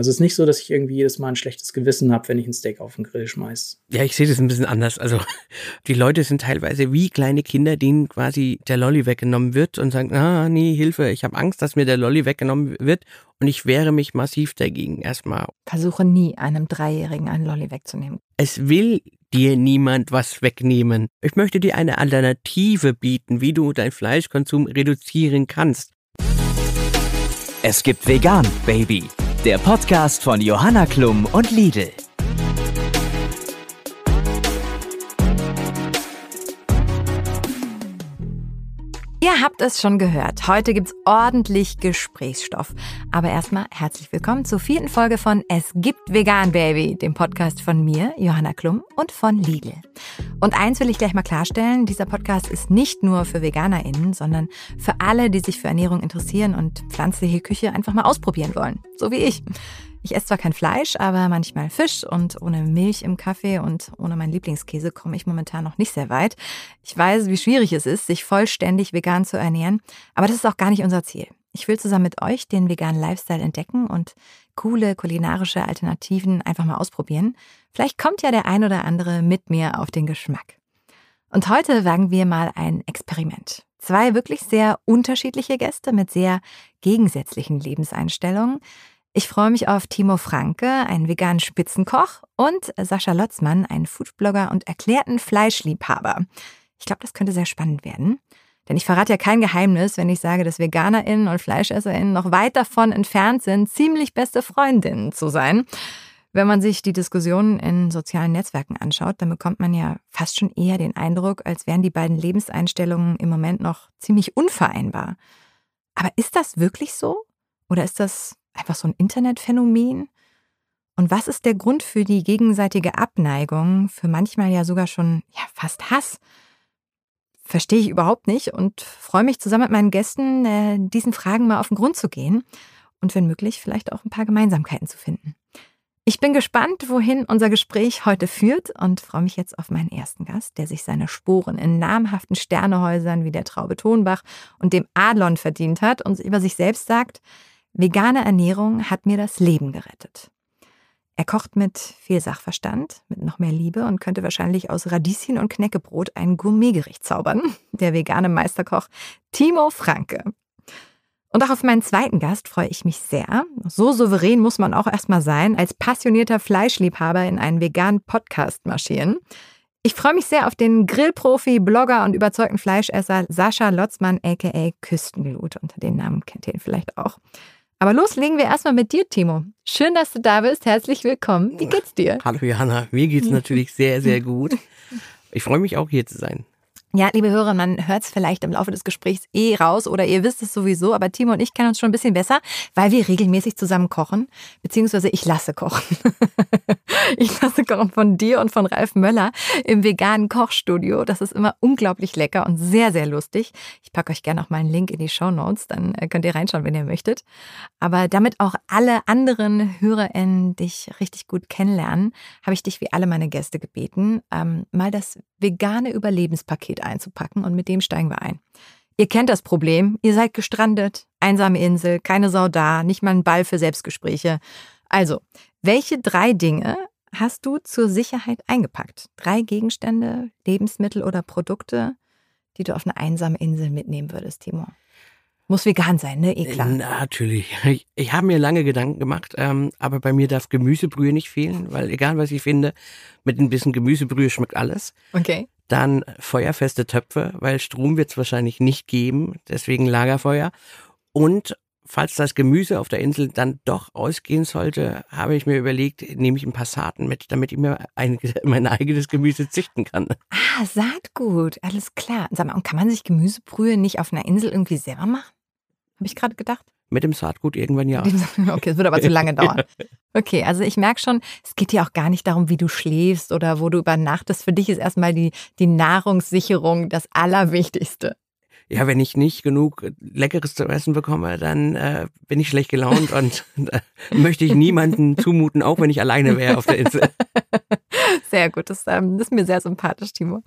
Also es ist nicht so, dass ich irgendwie jedes Mal ein schlechtes Gewissen habe, wenn ich ein Steak auf den Grill schmeiß. Ja, ich sehe das ein bisschen anders. Also die Leute sind teilweise wie kleine Kinder, denen quasi der Lolly weggenommen wird und sagen, ah, nee, Hilfe, ich habe Angst, dass mir der Lolly weggenommen wird und ich wehre mich massiv dagegen erstmal. Versuche nie einem Dreijährigen einen Lolly wegzunehmen. Es will dir niemand was wegnehmen. Ich möchte dir eine Alternative bieten, wie du deinen Fleischkonsum reduzieren kannst. Es gibt vegan, Baby. Der Podcast von Johanna Klum und Lidl. Ihr habt es schon gehört. Heute gibt's ordentlich Gesprächsstoff. Aber erstmal herzlich willkommen zur vierten Folge von Es gibt Vegan Baby, dem Podcast von mir, Johanna Klum und von Lidl. Und eins will ich gleich mal klarstellen, dieser Podcast ist nicht nur für VeganerInnen, sondern für alle, die sich für Ernährung interessieren und pflanzliche Küche einfach mal ausprobieren wollen. So wie ich. Ich esse zwar kein Fleisch, aber manchmal Fisch und ohne Milch im Kaffee und ohne meinen Lieblingskäse komme ich momentan noch nicht sehr weit. Ich weiß, wie schwierig es ist, sich vollständig vegan zu ernähren, aber das ist auch gar nicht unser Ziel. Ich will zusammen mit euch den veganen Lifestyle entdecken und coole kulinarische Alternativen einfach mal ausprobieren. Vielleicht kommt ja der ein oder andere mit mir auf den Geschmack. Und heute wagen wir mal ein Experiment. Zwei wirklich sehr unterschiedliche Gäste mit sehr gegensätzlichen Lebenseinstellungen. Ich freue mich auf Timo Franke, einen veganen Spitzenkoch, und Sascha Lotzmann, einen Foodblogger und erklärten Fleischliebhaber. Ich glaube, das könnte sehr spannend werden. Denn ich verrate ja kein Geheimnis, wenn ich sage, dass VeganerInnen und FleischesserInnen noch weit davon entfernt sind, ziemlich beste Freundinnen zu sein. Wenn man sich die Diskussionen in sozialen Netzwerken anschaut, dann bekommt man ja fast schon eher den Eindruck, als wären die beiden Lebenseinstellungen im Moment noch ziemlich unvereinbar. Aber ist das wirklich so? Oder ist das einfach so ein Internetphänomen? Und was ist der Grund für die gegenseitige Abneigung, für manchmal ja sogar schon ja, fast Hass? Verstehe ich überhaupt nicht und freue mich zusammen mit meinen Gästen, äh, diesen Fragen mal auf den Grund zu gehen und wenn möglich vielleicht auch ein paar Gemeinsamkeiten zu finden. Ich bin gespannt, wohin unser Gespräch heute führt und freue mich jetzt auf meinen ersten Gast, der sich seine Sporen in namhaften Sternehäusern wie der Traube Tonbach und dem Adlon verdient hat und über sich selbst sagt, Vegane Ernährung hat mir das Leben gerettet. Er kocht mit viel Sachverstand, mit noch mehr Liebe und könnte wahrscheinlich aus Radieschen und Knäckebrot ein Gourmetgericht zaubern. Der vegane Meisterkoch Timo Franke. Und auch auf meinen zweiten Gast freue ich mich sehr. So souverän muss man auch erstmal sein, als passionierter Fleischliebhaber in einen veganen Podcast marschieren. Ich freue mich sehr auf den Grillprofi, Blogger und überzeugten Fleischesser Sascha Lotzmann, aka Küstenglut. Unter den Namen kennt ihr ihn vielleicht auch. Aber loslegen wir erstmal mit dir, Timo. Schön, dass du da bist. Herzlich willkommen. Wie geht's dir? Hallo Johanna, mir geht's natürlich sehr, sehr gut. Ich freue mich auch hier zu sein. Ja, liebe Hörer, man hört es vielleicht im Laufe des Gesprächs eh raus oder ihr wisst es sowieso, aber Timo und ich kennen uns schon ein bisschen besser, weil wir regelmäßig zusammen kochen, beziehungsweise ich lasse kochen. ich lasse kochen von dir und von Ralf Möller im veganen Kochstudio. Das ist immer unglaublich lecker und sehr, sehr lustig. Ich packe euch gerne auch mal einen Link in die Show Notes, dann äh, könnt ihr reinschauen, wenn ihr möchtet. Aber damit auch alle anderen HörerInnen dich richtig gut kennenlernen, habe ich dich wie alle meine Gäste gebeten, ähm, mal das vegane Überlebenspaket einzupacken und mit dem steigen wir ein. Ihr kennt das Problem, ihr seid gestrandet, einsame Insel, keine Sau da, nicht mal ein Ball für Selbstgespräche. Also, welche drei Dinge hast du zur Sicherheit eingepackt? Drei Gegenstände, Lebensmittel oder Produkte, die du auf eine einsame Insel mitnehmen würdest, Timo? Muss vegan sein, ne? Eh klar. Natürlich. Ich, ich habe mir lange Gedanken gemacht, ähm, aber bei mir darf Gemüsebrühe nicht fehlen, weil egal was ich finde, mit ein bisschen Gemüsebrühe schmeckt alles. Okay. Dann feuerfeste Töpfe, weil Strom wird es wahrscheinlich nicht geben, deswegen Lagerfeuer. Und falls das Gemüse auf der Insel dann doch ausgehen sollte, habe ich mir überlegt, nehme ich ein paar Saaten mit, damit ich mir ein, mein eigenes Gemüse züchten kann. Ah, Saatgut, alles klar. Sag mal, und kann man sich Gemüsebrühe nicht auf einer Insel irgendwie selber machen? Habe ich gerade gedacht. Mit dem Saatgut irgendwann ja. Okay, es wird aber zu lange dauern. Okay, also ich merke schon, es geht dir auch gar nicht darum, wie du schläfst oder wo du übernachtest. Für dich ist erstmal die, die Nahrungssicherung das Allerwichtigste. Ja, wenn ich nicht genug Leckeres zu essen bekomme, dann äh, bin ich schlecht gelaunt und möchte ich niemanden zumuten, auch wenn ich alleine wäre auf der Insel. Sehr gut, das, ähm, das ist mir sehr sympathisch, Timo.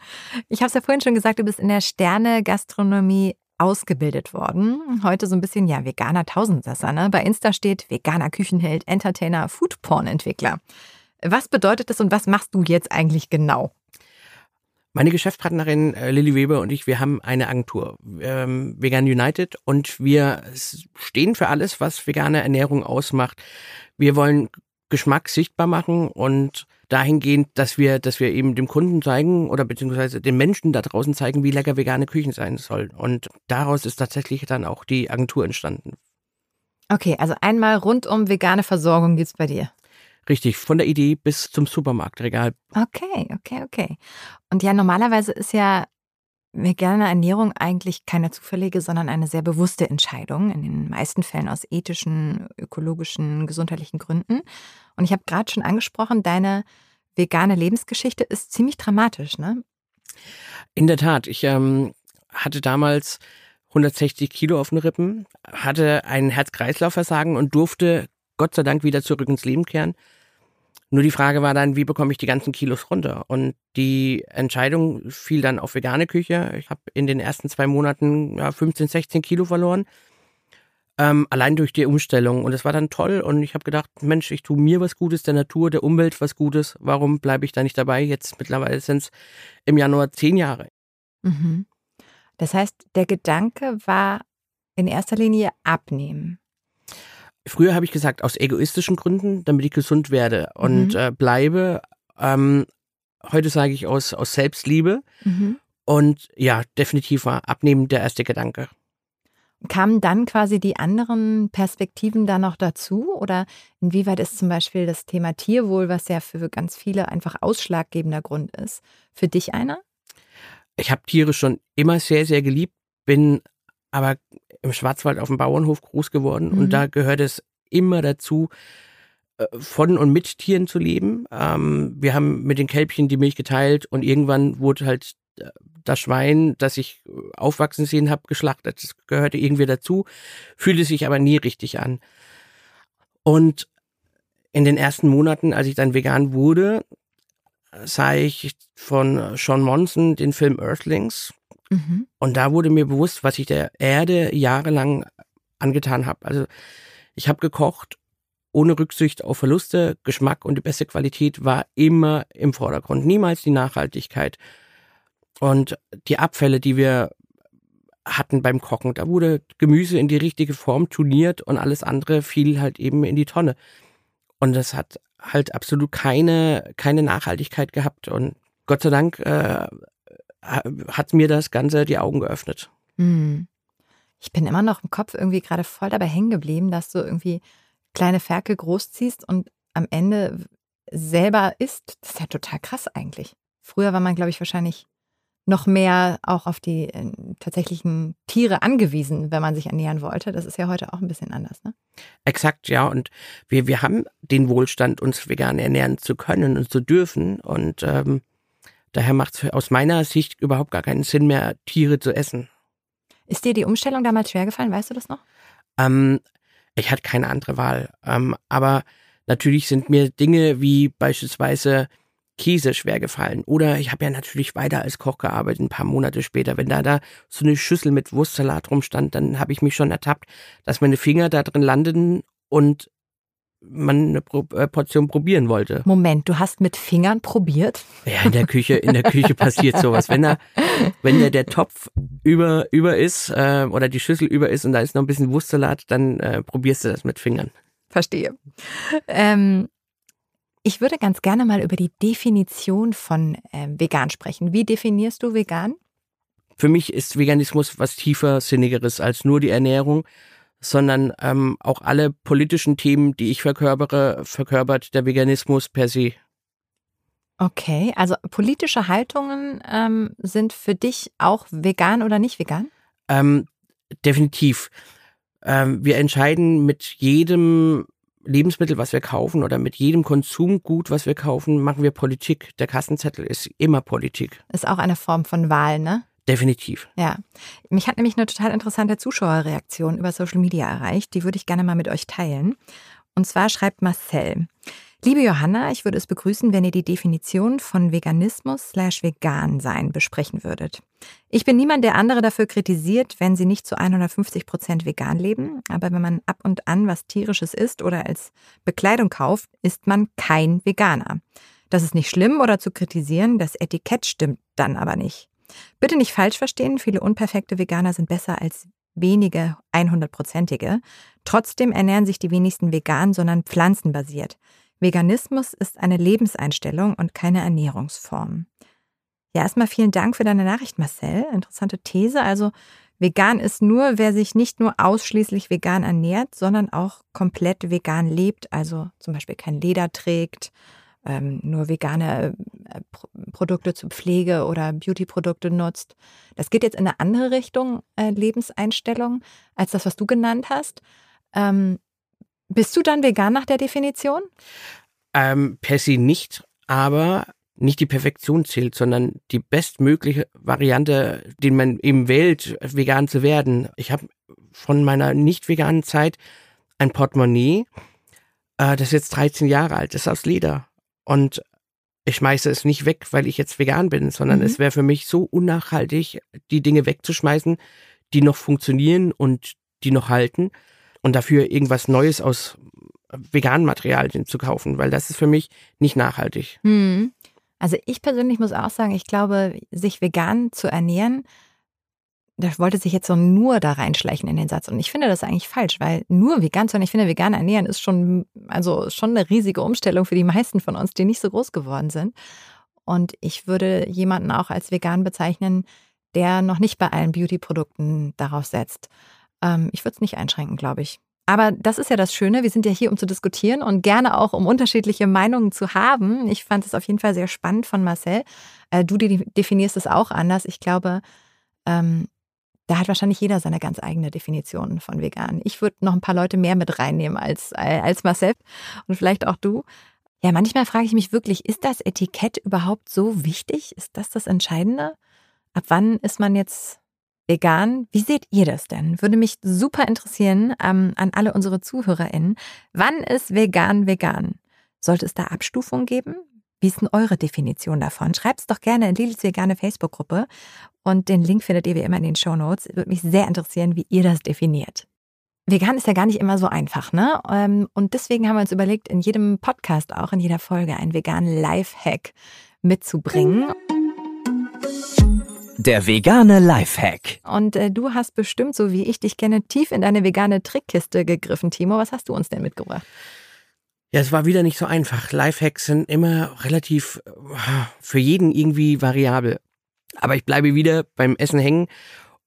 Ich habe es ja vorhin schon gesagt, du bist in der Sterne-Gastronomie ausgebildet worden. Heute so ein bisschen, ja, veganer Tausendsasser. Ne? Bei Insta steht veganer Küchenheld, Entertainer, Foodporn-Entwickler. Was bedeutet das und was machst du jetzt eigentlich genau? Meine Geschäftspartnerin äh, Lilly Weber und ich, wir haben eine Agentur, ähm, Vegan United, und wir stehen für alles, was vegane Ernährung ausmacht. Wir wollen Geschmack sichtbar machen und dahingehend, dass wir, dass wir eben dem Kunden zeigen oder beziehungsweise den Menschen da draußen zeigen, wie lecker vegane Küchen sein sollen. Und daraus ist tatsächlich dann auch die Agentur entstanden. Okay, also einmal rund um vegane Versorgung gibt's bei dir. Richtig, von der Idee bis zum Supermarktregal. Okay, okay, okay. Und ja, normalerweise ist ja vegane Ernährung eigentlich keine zufällige, sondern eine sehr bewusste Entscheidung, in den meisten Fällen aus ethischen, ökologischen, gesundheitlichen Gründen. Und ich habe gerade schon angesprochen, deine vegane Lebensgeschichte ist ziemlich dramatisch, ne? In der Tat, ich ähm, hatte damals 160 Kilo auf den Rippen, hatte ein Herz-Kreislauf-Versagen und durfte Gott sei Dank wieder zurück ins Leben kehren. Nur die Frage war dann, wie bekomme ich die ganzen Kilos runter? Und die Entscheidung fiel dann auf vegane Küche. Ich habe in den ersten zwei Monaten ja, 15, 16 Kilo verloren. Ähm, allein durch die Umstellung. Und es war dann toll. Und ich habe gedacht, Mensch, ich tue mir was Gutes, der Natur, der Umwelt was Gutes. Warum bleibe ich da nicht dabei? Jetzt mittlerweile sind es im Januar zehn Jahre. Mhm. Das heißt, der Gedanke war in erster Linie abnehmen. Früher habe ich gesagt, aus egoistischen Gründen, damit ich gesund werde und mhm. äh, bleibe. Ähm, heute sage ich aus, aus Selbstliebe. Mhm. Und ja, definitiv war Abnehmen der erste Gedanke. Kamen dann quasi die anderen Perspektiven da noch dazu? Oder inwieweit ist zum Beispiel das Thema Tierwohl, was ja für ganz viele einfach ausschlaggebender Grund ist, für dich einer? Ich habe Tiere schon immer sehr, sehr geliebt, bin aber im Schwarzwald auf dem Bauernhof groß geworden mhm. und da gehört es immer dazu, äh, von und mit Tieren zu leben. Ähm, wir haben mit den Kälbchen die Milch geteilt und irgendwann wurde halt äh, das Schwein, das ich äh, aufwachsen sehen habe, geschlachtet. Das gehörte irgendwie dazu, fühlte sich aber nie richtig an. Und in den ersten Monaten, als ich dann vegan wurde, sah ich von Sean Monson den Film Earthlings Mhm. Und da wurde mir bewusst, was ich der Erde jahrelang angetan habe. Also ich habe gekocht ohne Rücksicht auf Verluste, Geschmack und die beste Qualität war immer im Vordergrund, niemals die Nachhaltigkeit. Und die Abfälle, die wir hatten beim Kochen, da wurde Gemüse in die richtige Form turniert und alles andere fiel halt eben in die Tonne. Und das hat halt absolut keine, keine Nachhaltigkeit gehabt. Und Gott sei Dank äh, hat mir das Ganze die Augen geöffnet. Hm. Ich bin immer noch im Kopf irgendwie gerade voll dabei hängen geblieben, dass du irgendwie kleine Ferkel großziehst und am Ende selber isst. Das ist ja total krass eigentlich. Früher war man, glaube ich, wahrscheinlich noch mehr auch auf die äh, tatsächlichen Tiere angewiesen, wenn man sich ernähren wollte. Das ist ja heute auch ein bisschen anders, ne? Exakt, ja. Und wir, wir haben den Wohlstand, uns vegan ernähren zu können und zu dürfen. Und ähm, Daher macht es aus meiner Sicht überhaupt gar keinen Sinn mehr, Tiere zu essen. Ist dir die Umstellung damals schwergefallen? Weißt du das noch? Ähm, ich hatte keine andere Wahl. Ähm, aber natürlich sind mir Dinge wie beispielsweise Käse schwer gefallen. Oder ich habe ja natürlich weiter als Koch gearbeitet, ein paar Monate später. Wenn da da so eine Schüssel mit Wurstsalat rumstand, dann habe ich mich schon ertappt, dass meine Finger da drin landeten und man eine äh, Portion probieren wollte. Moment, du hast mit Fingern probiert? Ja, in der Küche, in der Küche passiert sowas. Wenn da, wenn der, der Topf über, über ist äh, oder die Schüssel über ist und da ist noch ein bisschen Wurstsalat, dann äh, probierst du das mit Fingern. Verstehe. Ähm, ich würde ganz gerne mal über die Definition von äh, vegan sprechen. Wie definierst du vegan? Für mich ist Veganismus was tiefer Sinnigeres als nur die Ernährung sondern ähm, auch alle politischen Themen, die ich verkörpere, verkörpert der Veganismus per se. Okay, also politische Haltungen ähm, sind für dich auch vegan oder nicht vegan? Ähm, definitiv. Ähm, wir entscheiden mit jedem Lebensmittel, was wir kaufen oder mit jedem Konsumgut, was wir kaufen, machen wir Politik. Der Kassenzettel ist immer Politik. Ist auch eine Form von Wahl, ne? Definitiv. Ja. Mich hat nämlich eine total interessante Zuschauerreaktion über Social Media erreicht. Die würde ich gerne mal mit euch teilen. Und zwar schreibt Marcel. Liebe Johanna, ich würde es begrüßen, wenn ihr die Definition von Veganismus slash vegan sein besprechen würdet. Ich bin niemand, der andere dafür kritisiert, wenn sie nicht zu 150 Prozent vegan leben. Aber wenn man ab und an was tierisches isst oder als Bekleidung kauft, ist man kein Veganer. Das ist nicht schlimm oder zu kritisieren, das Etikett stimmt dann aber nicht. Bitte nicht falsch verstehen, viele unperfekte Veganer sind besser als wenige 100-prozentige. Trotzdem ernähren sich die wenigsten vegan, sondern pflanzenbasiert. Veganismus ist eine Lebenseinstellung und keine Ernährungsform. Ja, erstmal vielen Dank für deine Nachricht, Marcel. Interessante These. Also vegan ist nur, wer sich nicht nur ausschließlich vegan ernährt, sondern auch komplett vegan lebt, also zum Beispiel kein Leder trägt, ähm, nur vegane äh, Produkte zur Pflege oder Beauty-Produkte nutzt. Das geht jetzt in eine andere Richtung äh, Lebenseinstellung als das, was du genannt hast. Ähm, bist du dann vegan nach der Definition? Ähm, per se nicht, aber nicht die Perfektion zählt, sondern die bestmögliche Variante, die man eben wählt, vegan zu werden. Ich habe von meiner nicht veganen Zeit ein Portemonnaie, äh, das ist jetzt 13 Jahre alt, ist aus Leder. Und ich schmeiße es nicht weg, weil ich jetzt vegan bin, sondern mhm. es wäre für mich so unnachhaltig, die Dinge wegzuschmeißen, die noch funktionieren und die noch halten und dafür irgendwas Neues aus veganen Materialien zu kaufen, weil das ist für mich nicht nachhaltig. Hm. Also ich persönlich muss auch sagen, ich glaube, sich vegan zu ernähren, da wollte sich jetzt so nur da reinschleichen in den Satz. Und ich finde das eigentlich falsch, weil nur vegan ernähren, ich finde, vegan ernähren ist schon, also schon eine riesige Umstellung für die meisten von uns, die nicht so groß geworden sind. Und ich würde jemanden auch als vegan bezeichnen, der noch nicht bei allen Beauty-Produkten darauf setzt. Ähm, ich würde es nicht einschränken, glaube ich. Aber das ist ja das Schöne. Wir sind ja hier, um zu diskutieren und gerne auch, um unterschiedliche Meinungen zu haben. Ich fand es auf jeden Fall sehr spannend von Marcel. Äh, du definierst es auch anders. Ich glaube, ähm, da hat wahrscheinlich jeder seine ganz eigene Definition von vegan. Ich würde noch ein paar Leute mehr mit reinnehmen als, äh, als Marcel und vielleicht auch du. Ja, manchmal frage ich mich wirklich, ist das Etikett überhaupt so wichtig? Ist das das Entscheidende? Ab wann ist man jetzt vegan. Wie seht ihr das denn? Würde mich super interessieren ähm, an alle unsere ZuhörerInnen. Wann ist vegan vegan? Sollte es da Abstufungen geben? Wie ist denn eure Definition davon? Schreibt es doch gerne in Lidls vegane Facebook-Gruppe und den Link findet ihr wie immer in den Show Notes. Würde mich sehr interessieren, wie ihr das definiert. Vegan ist ja gar nicht immer so einfach, ne? Ähm, und deswegen haben wir uns überlegt, in jedem Podcast auch, in jeder Folge, einen veganen Life-Hack mitzubringen. Der vegane Lifehack. Und äh, du hast bestimmt, so wie ich dich kenne, tief in deine vegane Trickkiste gegriffen. Timo, was hast du uns denn mitgebracht? Ja, es war wieder nicht so einfach. Lifehacks sind immer relativ äh, für jeden irgendwie variabel. Aber ich bleibe wieder beim Essen hängen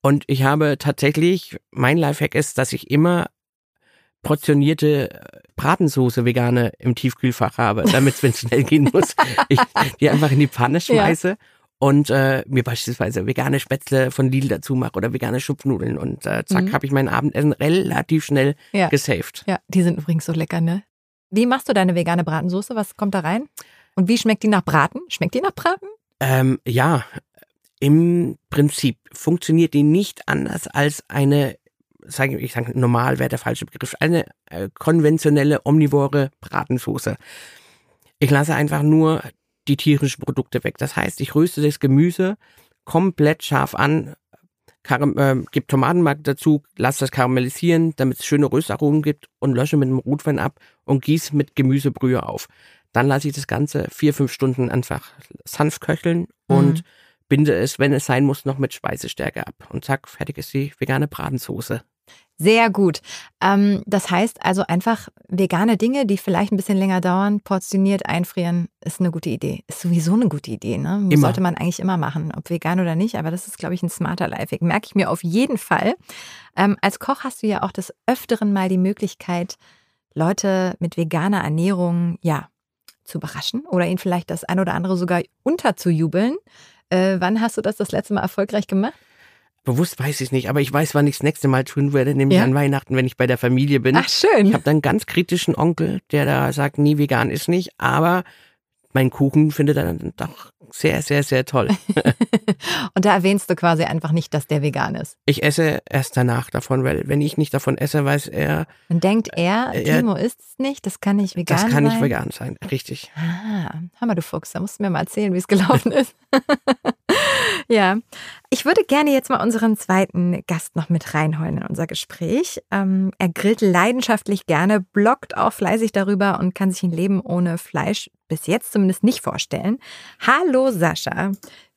und ich habe tatsächlich, mein Lifehack ist, dass ich immer portionierte äh, Bratensoße vegane im Tiefkühlfach habe, damit wenn es schnell gehen muss, ich die einfach in die Pfanne schmeiße ja und äh, mir beispielsweise vegane Spätzle von Lidl dazu mache oder vegane Schupfnudeln und äh, zack, mhm. habe ich mein Abendessen relativ schnell ja. gesaved. Ja, die sind übrigens so lecker, ne? Wie machst du deine vegane Bratensoße? Was kommt da rein? Und wie schmeckt die nach Braten? Schmeckt die nach Braten? Ähm, ja, im Prinzip funktioniert die nicht anders als eine, sage ich sage normal wäre der falsche Begriff, eine äh, konventionelle omnivore Bratensoße. Ich lasse einfach nur die tierischen Produkte weg. Das heißt, ich röste das Gemüse komplett scharf an, Karam äh, gebe Tomatenmark dazu, lasse das karamellisieren, damit es schöne Röstaromen gibt und lösche mit dem Rotwein ab und gieße mit Gemüsebrühe auf. Dann lasse ich das Ganze vier, fünf Stunden einfach sanft köcheln mhm. und binde es, wenn es sein muss, noch mit Speisestärke ab. Und zack, fertig ist die vegane Bratensoße. Sehr gut. Ähm, das heißt also einfach vegane Dinge, die vielleicht ein bisschen länger dauern, portioniert einfrieren, ist eine gute Idee. Ist sowieso eine gute Idee, ne? Immer. Sollte man eigentlich immer machen, ob vegan oder nicht. Aber das ist, glaube ich, ein smarter Lifehack. Merke ich mir auf jeden Fall. Ähm, als Koch hast du ja auch des Öfteren mal die Möglichkeit, Leute mit veganer Ernährung, ja, zu überraschen oder ihnen vielleicht das ein oder andere sogar unterzujubeln. Äh, wann hast du das das letzte Mal erfolgreich gemacht? Bewusst weiß ich nicht, aber ich weiß, wann ich das nächste Mal tun werde, nämlich ja. an Weihnachten, wenn ich bei der Familie bin. Ach schön. Ich habe dann einen ganz kritischen Onkel, der da sagt, nie vegan ist nicht, aber mein Kuchen findet er dann doch sehr, sehr, sehr toll. und da erwähnst du quasi einfach nicht, dass der vegan ist. Ich esse erst danach davon, weil wenn ich nicht davon esse, weiß er. Dann denkt er, er Timo isst es nicht, das kann nicht vegan sein. Das kann sein. nicht vegan sein, richtig. Ah, Hammer, du Fuchs, da musst du mir mal erzählen, wie es gelaufen ist. ja, ich würde gerne jetzt mal unseren zweiten Gast noch mit reinholen in unser Gespräch. Ähm, er grillt leidenschaftlich gerne, bloggt auch fleißig darüber und kann sich ein Leben ohne Fleisch bis jetzt zumindest nicht vorstellen. Hallo Sascha.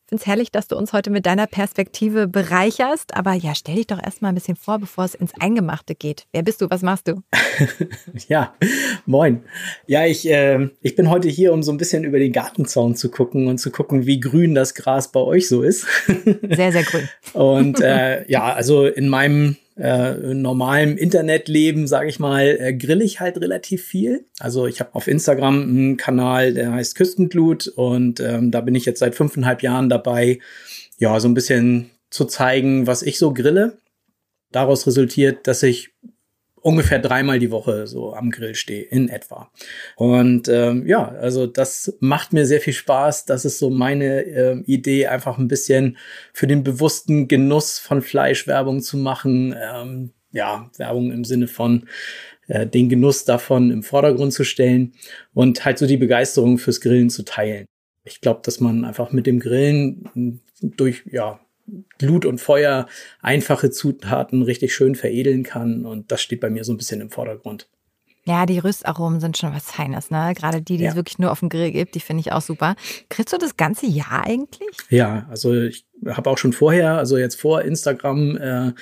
Ich finde es herrlich, dass du uns heute mit deiner Perspektive bereicherst. Aber ja, stell dich doch erstmal ein bisschen vor, bevor es ins Eingemachte geht. Wer bist du? Was machst du? ja, moin. Ja, ich, äh, ich bin heute hier, um so ein bisschen über den Gartenzaun zu gucken und zu gucken, wie grün das Gras bei euch so ist. sehr, sehr grün. und äh, ja, also in meinem äh, normalem Internetleben, sage ich mal, äh, grill ich halt relativ viel. Also ich habe auf Instagram einen Kanal, der heißt Küstenglut und ähm, da bin ich jetzt seit fünfeinhalb Jahren dabei, ja, so ein bisschen zu zeigen, was ich so grille. Daraus resultiert, dass ich ungefähr dreimal die Woche so am Grill stehe, in etwa. Und ähm, ja, also das macht mir sehr viel Spaß. Das ist so meine äh, Idee, einfach ein bisschen für den bewussten Genuss von Fleisch Werbung zu machen. Ähm, ja, Werbung im Sinne von äh, den Genuss davon im Vordergrund zu stellen und halt so die Begeisterung fürs Grillen zu teilen. Ich glaube, dass man einfach mit dem Grillen durch, ja, Glut und Feuer einfache Zutaten richtig schön veredeln kann. Und das steht bei mir so ein bisschen im Vordergrund. Ja, die Röstaromen sind schon was Feines, ne? Gerade die, die ja. es wirklich nur auf dem Grill gibt, die finde ich auch super. Kriegst du das ganze Jahr eigentlich? Ja, also ich habe auch schon vorher, also jetzt vor Instagram, äh,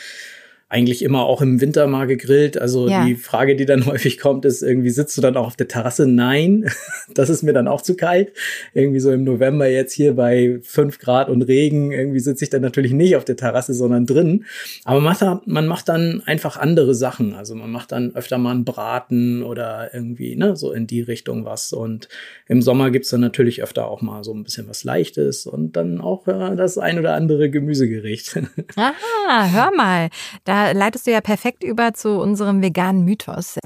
eigentlich immer auch im Winter mal gegrillt. Also ja. die Frage, die dann häufig kommt, ist irgendwie, sitzt du dann auch auf der Terrasse? Nein, das ist mir dann auch zu kalt. Irgendwie so im November jetzt hier bei fünf Grad und Regen, irgendwie sitze ich dann natürlich nicht auf der Terrasse, sondern drin. Aber man macht, man macht dann einfach andere Sachen. Also man macht dann öfter mal einen Braten oder irgendwie, ne, so in die Richtung was. Und im Sommer gibt's dann natürlich öfter auch mal so ein bisschen was Leichtes und dann auch ja, das ein oder andere Gemüsegericht. Aha, hör mal. Da da leitest du ja perfekt über zu unserem veganen Mythos.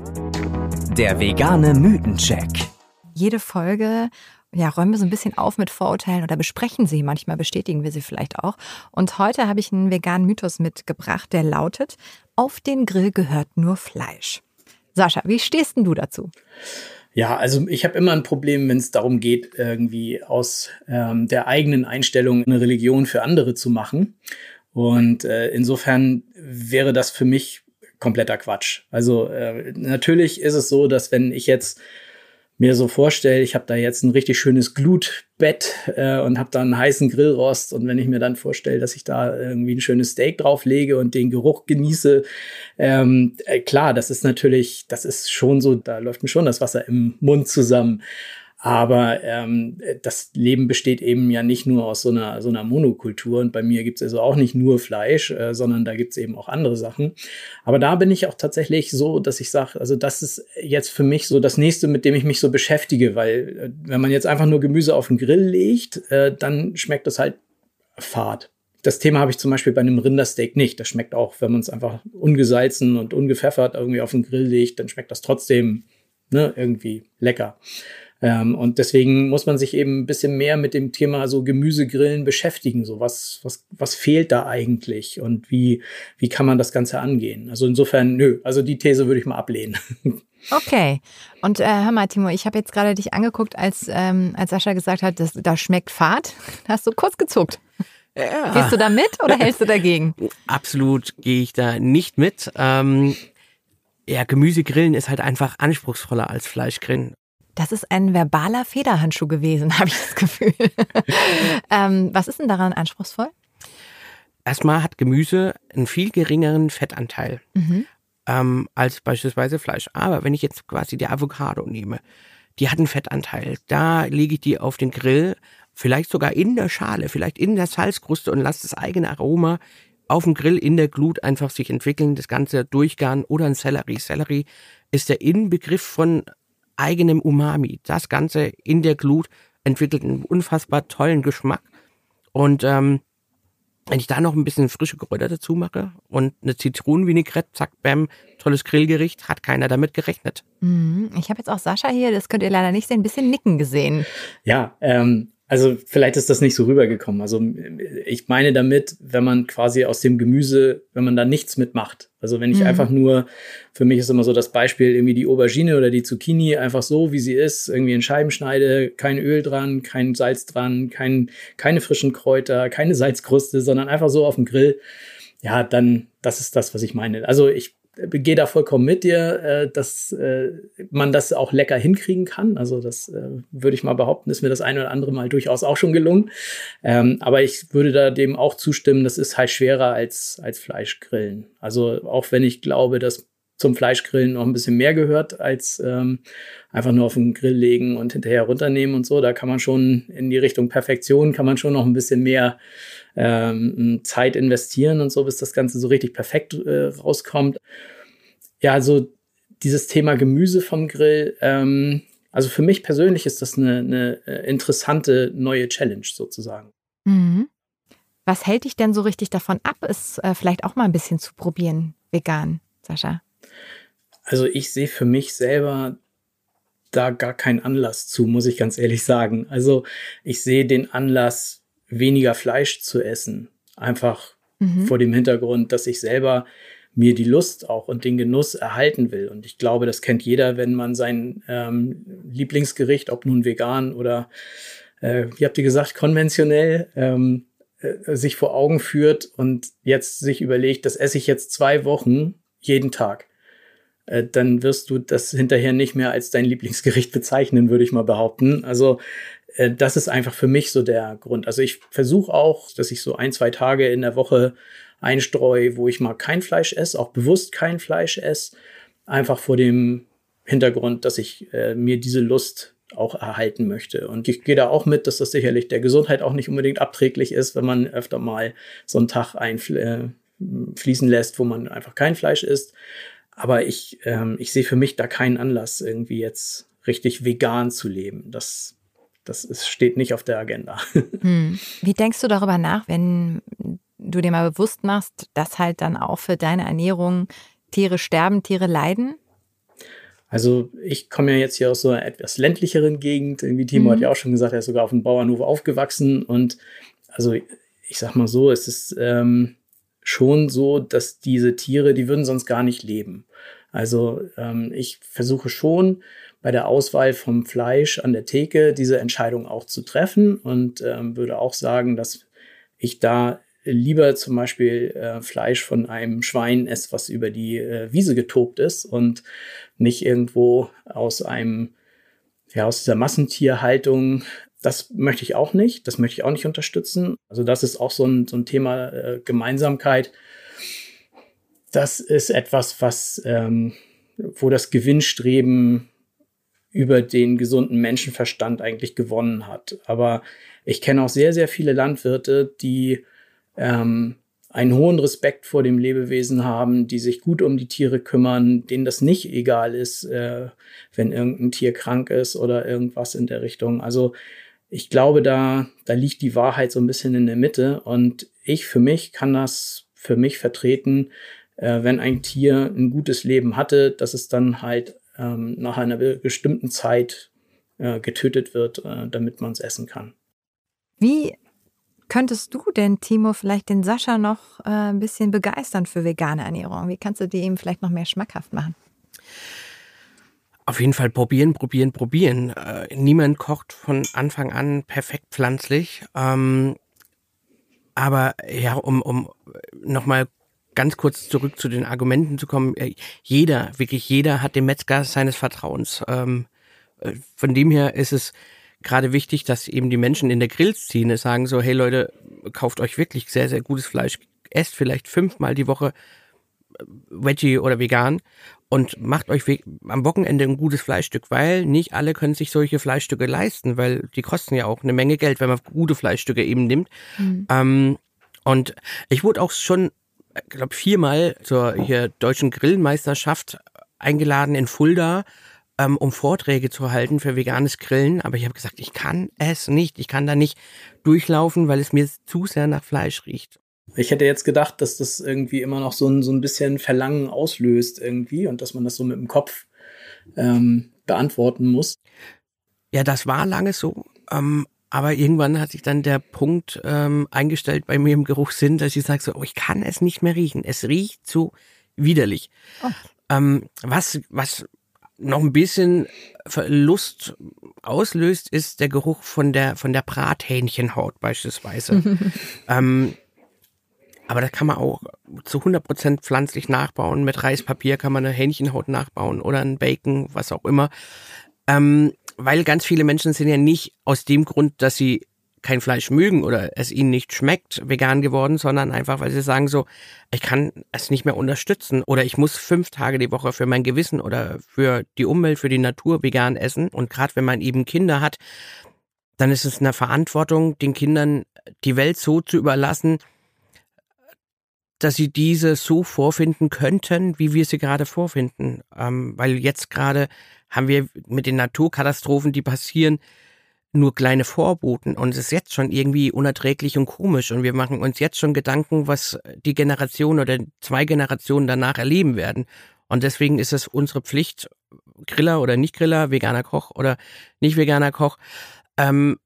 Der vegane Mythencheck. Jede Folge ja, räumen wir so ein bisschen auf mit Vorurteilen oder besprechen sie. Manchmal bestätigen wir sie vielleicht auch. Und heute habe ich einen veganen Mythos mitgebracht, der lautet, auf den Grill gehört nur Fleisch. Sascha, wie stehst denn du dazu? Ja, also ich habe immer ein Problem, wenn es darum geht, irgendwie aus ähm, der eigenen Einstellung eine Religion für andere zu machen. Und äh, insofern wäre das für mich kompletter Quatsch. Also äh, natürlich ist es so, dass wenn ich jetzt mir so vorstelle, ich habe da jetzt ein richtig schönes Glutbett äh, und habe da einen heißen Grillrost und wenn ich mir dann vorstelle, dass ich da irgendwie ein schönes Steak drauflege und den Geruch genieße, ähm, äh, klar, das ist natürlich, das ist schon so, da läuft mir schon das Wasser im Mund zusammen. Aber ähm, das Leben besteht eben ja nicht nur aus so einer, so einer Monokultur. Und bei mir gibt's also auch nicht nur Fleisch, äh, sondern da gibt's eben auch andere Sachen. Aber da bin ich auch tatsächlich so, dass ich sage, also das ist jetzt für mich so das nächste, mit dem ich mich so beschäftige, weil äh, wenn man jetzt einfach nur Gemüse auf den Grill legt, äh, dann schmeckt das halt fad. Das Thema habe ich zum Beispiel bei einem Rindersteak nicht. Das schmeckt auch, wenn man es einfach ungesalzen und ungepfeffert irgendwie auf den Grill legt, dann schmeckt das trotzdem ne, irgendwie lecker. Ähm, und deswegen muss man sich eben ein bisschen mehr mit dem Thema so Gemüsegrillen beschäftigen. So was, was, was fehlt da eigentlich und wie, wie kann man das Ganze angehen? Also insofern, nö, also die These würde ich mal ablehnen. Okay. Und äh, hör mal, Timo, ich habe jetzt gerade dich angeguckt, als, ähm, als Sascha gesagt hat, dass, da schmeckt Fahrt. Da hast du kurz gezuckt. Ja. Gehst du da mit oder hältst du dagegen? Absolut gehe ich da nicht mit. Ähm, ja, Gemüsegrillen ist halt einfach anspruchsvoller als Fleischgrillen. Das ist ein verbaler Federhandschuh gewesen, habe ich das Gefühl. ähm, was ist denn daran anspruchsvoll? Erstmal hat Gemüse einen viel geringeren Fettanteil mhm. ähm, als beispielsweise Fleisch. Aber wenn ich jetzt quasi die Avocado nehme, die hat einen Fettanteil. Da lege ich die auf den Grill, vielleicht sogar in der Schale, vielleicht in der Salzkruste und lasse das eigene Aroma auf dem Grill in der Glut einfach sich entwickeln, das Ganze durchgaren oder ein Sellerie. Sellerie ist der Inbegriff von eigenem Umami. Das Ganze in der Glut entwickelt einen unfassbar tollen Geschmack. Und ähm, Wenn ich da noch ein bisschen frische Kräuter dazu mache und eine Zitronenvinaigrette, zack, bam, tolles Grillgericht, hat keiner damit gerechnet. Mhm. Ich habe jetzt auch Sascha hier, das könnt ihr leider nicht sehen, ein bisschen nicken gesehen. Ja, ähm, also vielleicht ist das nicht so rübergekommen. Also ich meine damit, wenn man quasi aus dem Gemüse, wenn man da nichts mitmacht. Also wenn ich mhm. einfach nur, für mich ist immer so das Beispiel, irgendwie die Aubergine oder die Zucchini einfach so, wie sie ist, irgendwie in Scheiben schneide, kein Öl dran, kein Salz dran, kein, keine frischen Kräuter, keine Salzkruste, sondern einfach so auf dem Grill. Ja, dann, das ist das, was ich meine. Also ich gehe da vollkommen mit dir, äh, dass äh, man das auch lecker hinkriegen kann. Also das äh, würde ich mal behaupten, ist mir das eine oder andere Mal durchaus auch schon gelungen. Ähm, aber ich würde da dem auch zustimmen, das ist halt schwerer als, als Fleischgrillen. Also auch wenn ich glaube, dass zum Fleischgrillen noch ein bisschen mehr gehört, als ähm, einfach nur auf den Grill legen und hinterher runternehmen und so. Da kann man schon in die Richtung Perfektion, kann man schon noch ein bisschen mehr ähm, Zeit investieren und so, bis das Ganze so richtig perfekt äh, rauskommt. Ja, also dieses Thema Gemüse vom Grill, ähm, also für mich persönlich ist das eine, eine äh, interessante neue Challenge sozusagen. Mhm. Was hält dich denn so richtig davon ab, es äh, vielleicht auch mal ein bisschen zu probieren, vegan, Sascha? Also ich sehe für mich selber da gar keinen Anlass zu, muss ich ganz ehrlich sagen. Also ich sehe den Anlass, weniger Fleisch zu essen. Einfach mhm. vor dem Hintergrund, dass ich selber mir die Lust auch und den Genuss erhalten will. Und ich glaube, das kennt jeder, wenn man sein ähm, Lieblingsgericht, ob nun vegan oder, äh, wie habt ihr gesagt, konventionell, ähm, äh, sich vor Augen führt und jetzt sich überlegt, das esse ich jetzt zwei Wochen jeden Tag. Äh, dann wirst du das hinterher nicht mehr als dein Lieblingsgericht bezeichnen, würde ich mal behaupten. Also äh, das ist einfach für mich so der Grund. Also ich versuche auch, dass ich so ein, zwei Tage in der Woche einstreue, wo ich mal kein Fleisch esse, auch bewusst kein Fleisch esse, einfach vor dem Hintergrund, dass ich äh, mir diese Lust auch erhalten möchte. Und ich gehe da auch mit, dass das sicherlich der Gesundheit auch nicht unbedingt abträglich ist, wenn man öfter mal so einen Tag einfließen äh, lässt, wo man einfach kein Fleisch isst. Aber ich, ähm, ich sehe für mich da keinen Anlass, irgendwie jetzt richtig vegan zu leben. Das, das ist, steht nicht auf der Agenda. Hm. Wie denkst du darüber nach, wenn du dir mal bewusst machst, dass halt dann auch für deine Ernährung Tiere sterben, Tiere leiden? Also ich komme ja jetzt hier aus so einer etwas ländlicheren Gegend. Irgendwie Timo mhm. hat ja auch schon gesagt, er ist sogar auf dem Bauernhof aufgewachsen. Und also ich sag mal so, es ist ähm, schon so, dass diese Tiere, die würden sonst gar nicht leben. Also ähm, ich versuche schon bei der Auswahl vom Fleisch an der Theke diese Entscheidung auch zu treffen und ähm, würde auch sagen, dass ich da lieber zum Beispiel äh, Fleisch von einem Schwein esse, was über die äh, Wiese getobt ist und nicht irgendwo aus einem, ja, aus dieser Massentierhaltung. Das möchte ich auch nicht. Das möchte ich auch nicht unterstützen. Also das ist auch so ein, so ein Thema äh, Gemeinsamkeit das ist etwas, was, ähm, wo das Gewinnstreben über den gesunden Menschenverstand eigentlich gewonnen hat. Aber ich kenne auch sehr, sehr viele Landwirte, die ähm, einen hohen Respekt vor dem Lebewesen haben, die sich gut um die Tiere kümmern, denen das nicht egal ist, äh, wenn irgendein Tier krank ist oder irgendwas in der Richtung. Also ich glaube, da, da liegt die Wahrheit so ein bisschen in der Mitte und ich für mich kann das für mich vertreten, äh, wenn ein Tier ein gutes Leben hatte, dass es dann halt ähm, nach einer bestimmten Zeit äh, getötet wird, äh, damit man es essen kann. Wie könntest du denn, Timo, vielleicht den Sascha noch äh, ein bisschen begeistern für vegane Ernährung? Wie kannst du die ihm vielleicht noch mehr schmackhaft machen? Auf jeden Fall probieren, probieren, probieren. Äh, niemand kocht von Anfang an perfekt pflanzlich. Ähm, aber ja, um, um nochmal ganz kurz zurück zu den Argumenten zu kommen. Äh, jeder, wirklich jeder hat den Metzger seines Vertrauens. Ähm, äh, von dem her ist es gerade wichtig, dass eben die Menschen in der Grillszene sagen so, hey Leute, kauft euch wirklich sehr, sehr gutes Fleisch, esst vielleicht fünfmal die Woche Veggie oder vegan und macht euch am Wochenende ein gutes Fleischstück, weil nicht alle können sich solche Fleischstücke leisten, weil die kosten ja auch eine Menge Geld, wenn man gute Fleischstücke eben nimmt. Mhm. Ähm, und ich wurde auch schon glaube viermal zur hier deutschen Grillmeisterschaft eingeladen in Fulda, ähm, um Vorträge zu halten für veganes Grillen. Aber ich habe gesagt, ich kann es nicht. Ich kann da nicht durchlaufen, weil es mir zu sehr nach Fleisch riecht. Ich hätte jetzt gedacht, dass das irgendwie immer noch so ein, so ein bisschen Verlangen auslöst irgendwie und dass man das so mit dem Kopf ähm, beantworten muss. Ja, das war lange so. Ähm, aber irgendwann hat sich dann der Punkt ähm, eingestellt bei mir im Geruchssinn, dass ich sage so, oh, ich kann es nicht mehr riechen. Es riecht so widerlich. Oh. Ähm, was, was noch ein bisschen Lust auslöst, ist der Geruch von der, von der Brathähnchenhaut beispielsweise. ähm, aber da kann man auch zu 100% pflanzlich nachbauen. Mit Reispapier kann man eine Hähnchenhaut nachbauen oder ein Bacon, was auch immer. Ähm, weil ganz viele Menschen sind ja nicht aus dem Grund, dass sie kein Fleisch mögen oder es ihnen nicht schmeckt, vegan geworden, sondern einfach, weil sie sagen so, ich kann es nicht mehr unterstützen oder ich muss fünf Tage die Woche für mein Gewissen oder für die Umwelt, für die Natur vegan essen. Und gerade wenn man eben Kinder hat, dann ist es eine Verantwortung, den Kindern die Welt so zu überlassen, dass sie diese so vorfinden könnten, wie wir sie gerade vorfinden. Ähm, weil jetzt gerade haben wir mit den Naturkatastrophen, die passieren, nur kleine Vorboten und es ist jetzt schon irgendwie unerträglich und komisch und wir machen uns jetzt schon Gedanken, was die Generation oder zwei Generationen danach erleben werden. Und deswegen ist es unsere Pflicht, Griller oder nicht Griller, veganer Koch oder nicht veganer Koch, ähm,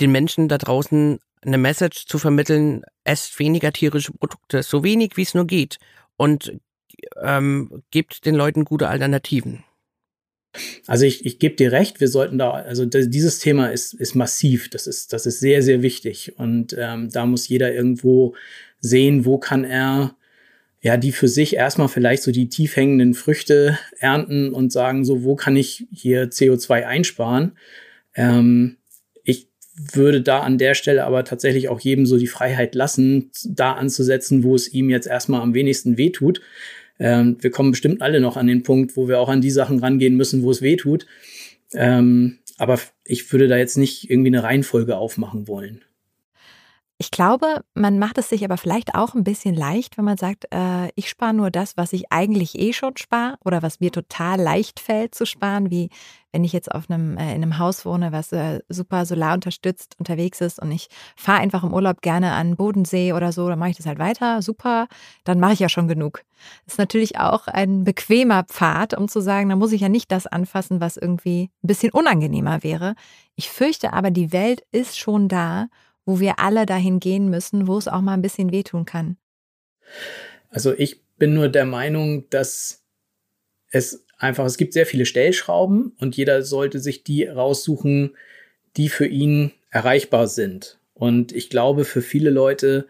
den Menschen da draußen eine Message zu vermitteln, esst weniger tierische Produkte, so wenig wie es nur geht und ähm, gebt den Leuten gute Alternativen. Also ich, ich gebe dir recht, wir sollten da, also dieses Thema ist, ist massiv, das ist, das ist sehr, sehr wichtig. Und ähm, da muss jeder irgendwo sehen, wo kann er ja die für sich erstmal vielleicht so die tief hängenden Früchte ernten und sagen, so, wo kann ich hier CO2 einsparen? Ähm, würde da an der Stelle aber tatsächlich auch jedem so die Freiheit lassen, da anzusetzen, wo es ihm jetzt erstmal am wenigsten wehtut. Ähm, wir kommen bestimmt alle noch an den Punkt, wo wir auch an die Sachen rangehen müssen, wo es weh tut. Ähm, aber ich würde da jetzt nicht irgendwie eine Reihenfolge aufmachen wollen. Ich glaube, man macht es sich aber vielleicht auch ein bisschen leicht, wenn man sagt, äh, ich spare nur das, was ich eigentlich eh schon spare oder was mir total leicht fällt zu sparen, wie wenn ich jetzt auf einem, äh, in einem Haus wohne, was äh, super solar unterstützt unterwegs ist und ich fahre einfach im Urlaub gerne an Bodensee oder so, dann mache ich das halt weiter, super, dann mache ich ja schon genug. Das ist natürlich auch ein bequemer Pfad, um zu sagen, da muss ich ja nicht das anfassen, was irgendwie ein bisschen unangenehmer wäre. Ich fürchte aber, die Welt ist schon da wo wir alle dahin gehen müssen, wo es auch mal ein bisschen wehtun kann? Also ich bin nur der Meinung, dass es einfach, es gibt sehr viele Stellschrauben und jeder sollte sich die raussuchen, die für ihn erreichbar sind. Und ich glaube, für viele Leute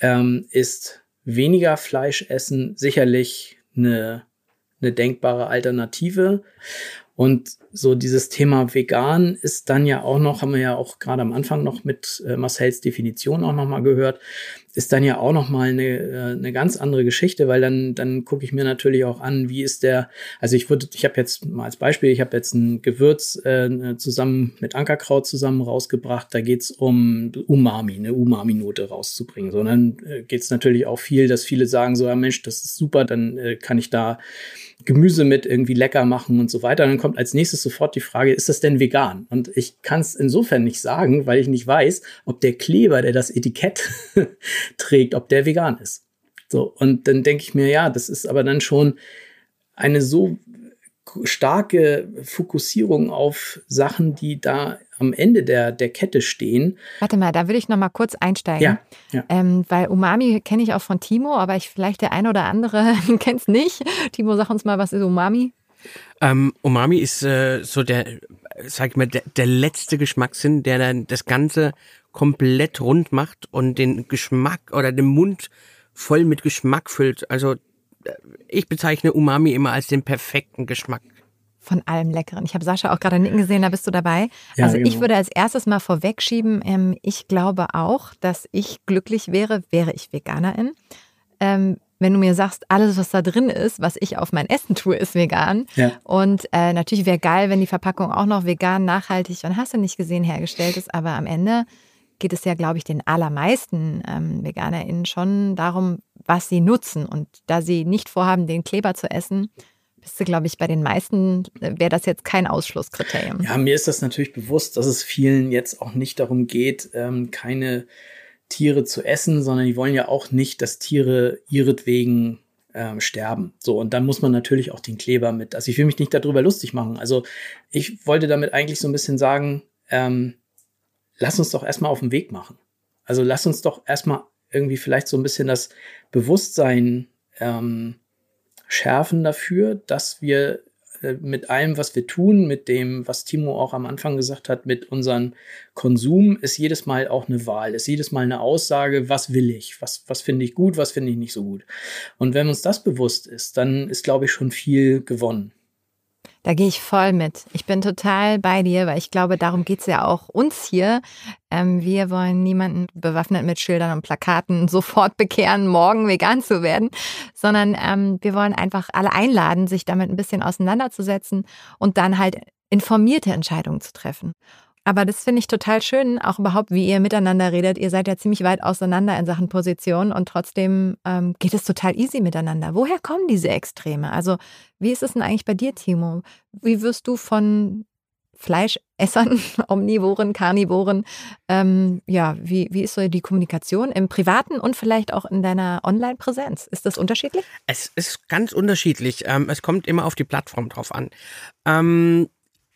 ähm, ist weniger Fleisch essen sicherlich eine, eine denkbare Alternative. Und so dieses Thema vegan ist dann ja auch noch, haben wir ja auch gerade am Anfang noch mit äh, Marcells Definition auch nochmal gehört, ist dann ja auch nochmal eine, äh, eine ganz andere Geschichte, weil dann, dann gucke ich mir natürlich auch an, wie ist der, also ich würde, ich habe jetzt mal als Beispiel, ich habe jetzt ein Gewürz äh, zusammen mit Ankerkraut zusammen rausgebracht, da geht's um Umami, eine Umami-Note rauszubringen. Sondern äh, geht's natürlich auch viel, dass viele sagen so, ja Mensch, das ist super, dann äh, kann ich da Gemüse mit irgendwie lecker machen und so weiter. Und dann kommt als nächstes sofort die Frage, ist das denn vegan? Und ich kann es insofern nicht sagen, weil ich nicht weiß, ob der Kleber, der das Etikett trägt, ob der vegan ist. So, und dann denke ich mir, ja, das ist aber dann schon eine so starke Fokussierung auf Sachen, die da am Ende der, der Kette stehen. Warte mal, da würde ich noch mal kurz einsteigen. Ja, ja. Ähm, weil Umami kenne ich auch von Timo, aber ich vielleicht der eine oder andere kennt es nicht. Timo, sag uns mal, was ist Umami? Ähm, Umami ist äh, so der, sag ich mal, der, der letzte Geschmackssinn, der dann das Ganze komplett rund macht und den Geschmack oder den Mund voll mit Geschmack füllt. Also ich bezeichne Umami immer als den perfekten Geschmack von allem Leckeren. Ich habe Sascha auch gerade nicken gesehen, da bist du dabei. Ja, also genau. ich würde als erstes mal vorwegschieben, ähm, ich glaube auch, dass ich glücklich wäre, wäre ich Veganerin. Ähm, wenn du mir sagst, alles, was da drin ist, was ich auf mein Essen tue, ist vegan. Ja. Und äh, natürlich wäre geil, wenn die Verpackung auch noch vegan, nachhaltig und hast du nicht gesehen hergestellt ist. Aber am Ende geht es ja, glaube ich, den allermeisten ähm, VeganerInnen schon darum, was sie nutzen. Und da sie nicht vorhaben, den Kleber zu essen, bist du, glaube ich, bei den meisten äh, wäre das jetzt kein Ausschlusskriterium. Ja, mir ist das natürlich bewusst, dass es vielen jetzt auch nicht darum geht, ähm, keine Tiere zu essen, sondern die wollen ja auch nicht, dass Tiere ihretwegen ähm, sterben. So, und dann muss man natürlich auch den Kleber mit. Also ich will mich nicht darüber lustig machen. Also ich wollte damit eigentlich so ein bisschen sagen, ähm, lass uns doch erstmal auf den Weg machen. Also lass uns doch erstmal irgendwie vielleicht so ein bisschen das Bewusstsein ähm, schärfen dafür, dass wir äh, mit allem, was wir tun, mit dem, was Timo auch am Anfang gesagt hat, mit unserem Konsum, ist jedes Mal auch eine Wahl, ist jedes Mal eine Aussage, was will ich, was, was finde ich gut, was finde ich nicht so gut. Und wenn uns das bewusst ist, dann ist, glaube ich, schon viel gewonnen. Da gehe ich voll mit. Ich bin total bei dir, weil ich glaube, darum geht es ja auch uns hier. Ähm, wir wollen niemanden bewaffnet mit Schildern und Plakaten sofort bekehren, morgen vegan zu werden, sondern ähm, wir wollen einfach alle einladen, sich damit ein bisschen auseinanderzusetzen und dann halt informierte Entscheidungen zu treffen. Aber das finde ich total schön, auch überhaupt, wie ihr miteinander redet. Ihr seid ja ziemlich weit auseinander in Sachen Position und trotzdem ähm, geht es total easy miteinander. Woher kommen diese Extreme? Also, wie ist es denn eigentlich bei dir, Timo? Wie wirst du von Fleischessern, Omnivoren, Karnivoren, ähm, ja, wie, wie ist so die Kommunikation im Privaten und vielleicht auch in deiner Online-Präsenz? Ist das unterschiedlich? Es ist ganz unterschiedlich. Ähm, es kommt immer auf die Plattform drauf an.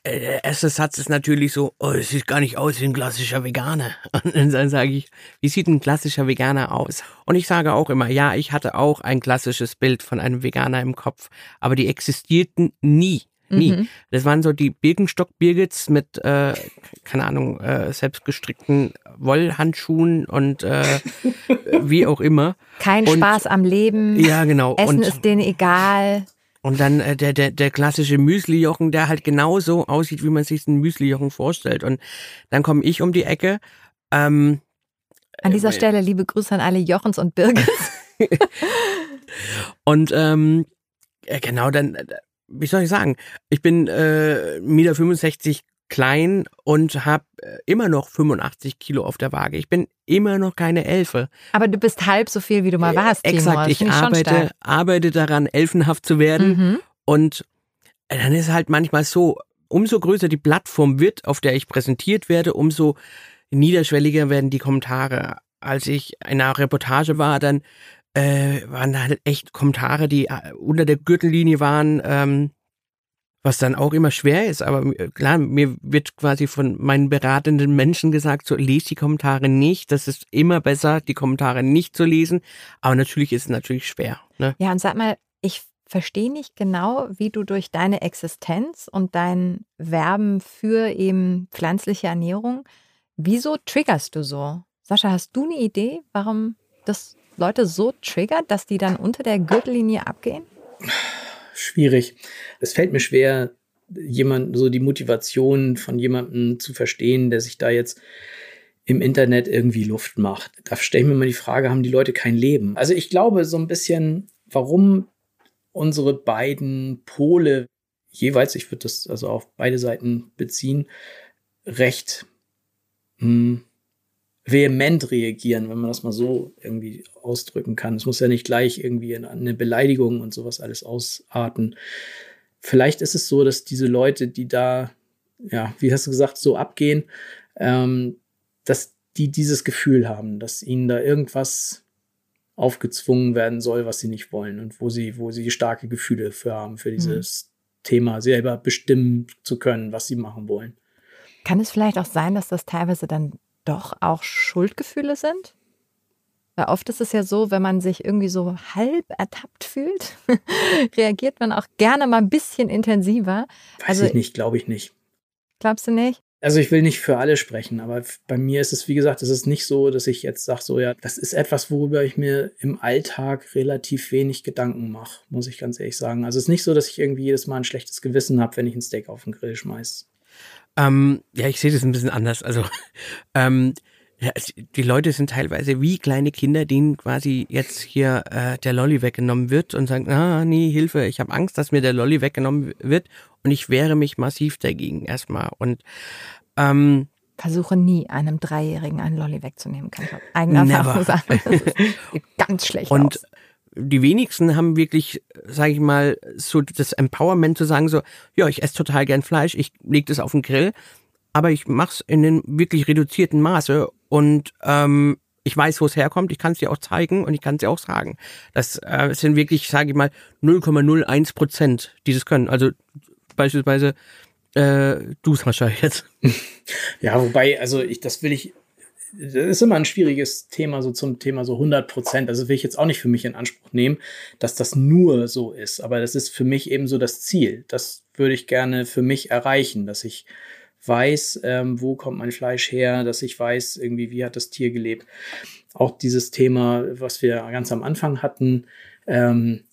Äh, der erste Satz ist natürlich so, oh, es sieht gar nicht aus wie ein klassischer Veganer. Und dann sage ich, wie sieht ein klassischer Veganer aus? Und ich sage auch immer, ja, ich hatte auch ein klassisches Bild von einem Veganer im Kopf, aber die existierten nie. Nie. Mhm. Das waren so die Birkenstock-Birgits mit, äh, keine Ahnung, äh, selbstgestrickten Wollhandschuhen und äh, wie auch immer. Kein und, Spaß am Leben. Ja, genau. Essen und, ist denen egal. Und dann äh, der, der, der klassische Müslijochen, der halt genauso aussieht, wie man sich einen Müslijochen vorstellt. Und dann komme ich um die Ecke. Ähm, an dieser äh, Stelle liebe Grüße an alle Jochens und Birgits. und ähm, genau, dann, äh, wie soll ich sagen, ich bin äh, 1,65 Meter klein und habe äh, immer noch 85 Kilo auf der Waage. Ich bin immer noch keine Elfe. Aber du bist halb so viel, wie du mal warst. Äh, exakt, ich, ich arbeite, arbeite daran, elfenhaft zu werden. Mhm. Und dann ist halt manchmal so, umso größer die Plattform wird, auf der ich präsentiert werde, umso niederschwelliger werden die Kommentare. Als ich in einer Reportage war, dann äh, waren halt echt Kommentare, die äh, unter der Gürtellinie waren. Ähm, was dann auch immer schwer ist, aber äh, klar, mir wird quasi von meinen beratenden Menschen gesagt, so lese die Kommentare nicht. Das ist immer besser, die Kommentare nicht zu lesen. Aber natürlich ist es natürlich schwer. Ne? Ja, und sag mal, ich verstehe nicht genau, wie du durch deine Existenz und dein Werben für eben pflanzliche Ernährung, wieso triggerst du so? Sascha, hast du eine Idee, warum das Leute so triggert, dass die dann unter der Gürtellinie abgehen? Schwierig. Es fällt mir schwer, jemand so die Motivation von jemandem zu verstehen, der sich da jetzt im Internet irgendwie Luft macht. Da stelle ich mir mal die Frage, haben die Leute kein Leben? Also ich glaube so ein bisschen, warum unsere beiden Pole jeweils, ich würde das also auf beide Seiten beziehen, recht hm, vehement reagieren, wenn man das mal so irgendwie ausdrücken kann. Es muss ja nicht gleich irgendwie in eine Beleidigung und sowas alles ausarten. Vielleicht ist es so, dass diese Leute, die da, ja, wie hast du gesagt, so abgehen, ähm, dass die dieses Gefühl haben, dass ihnen da irgendwas aufgezwungen werden soll, was sie nicht wollen und wo sie, wo sie starke Gefühle für haben, für dieses mhm. Thema selber bestimmen zu können, was sie machen wollen. Kann es vielleicht auch sein, dass das teilweise dann doch auch Schuldgefühle sind? Weil oft ist es ja so, wenn man sich irgendwie so halb ertappt fühlt, reagiert man auch gerne mal ein bisschen intensiver. Weiß also, ich nicht, glaube ich nicht. Glaubst du nicht? Also ich will nicht für alle sprechen, aber bei mir ist es, wie gesagt, es ist nicht so, dass ich jetzt sage, so ja, das ist etwas, worüber ich mir im Alltag relativ wenig Gedanken mache, muss ich ganz ehrlich sagen. Also es ist nicht so, dass ich irgendwie jedes Mal ein schlechtes Gewissen habe, wenn ich ein Steak auf den Grill schmeiß. Ähm, ja, ich sehe das ein bisschen anders. Also ähm, ja, die Leute sind teilweise wie kleine Kinder, denen quasi jetzt hier äh, der Lolly weggenommen wird und sagen, ah, nee, Hilfe, ich habe Angst, dass mir der Lolly weggenommen wird und ich wehre mich massiv dagegen erstmal. Und ähm, Versuche nie einem Dreijährigen einen Lolly wegzunehmen, kann ich eigener Erfahrung sagen. Das ganz schlecht und aus die wenigsten haben wirklich, sage ich mal, so das Empowerment zu sagen, so, ja, ich esse total gern Fleisch, ich leg das auf den Grill, aber ich mach's in einem wirklich reduzierten Maße und ähm, Ich weiß, wo es herkommt, ich kann es dir auch zeigen und ich kann es dir auch sagen. Das äh, sind wirklich, sage ich mal, 0,01 Prozent, die das können. Also beispielsweise äh, du, Sascha, jetzt. Ja, wobei, also ich, das will ich das ist immer ein schwieriges Thema, so zum Thema so 100 Prozent. Also will ich jetzt auch nicht für mich in Anspruch nehmen, dass das nur so ist. Aber das ist für mich eben so das Ziel. Das würde ich gerne für mich erreichen, dass ich weiß, ähm, wo kommt mein Fleisch her, dass ich weiß, irgendwie, wie hat das Tier gelebt. Auch dieses Thema, was wir ganz am Anfang hatten, ähm,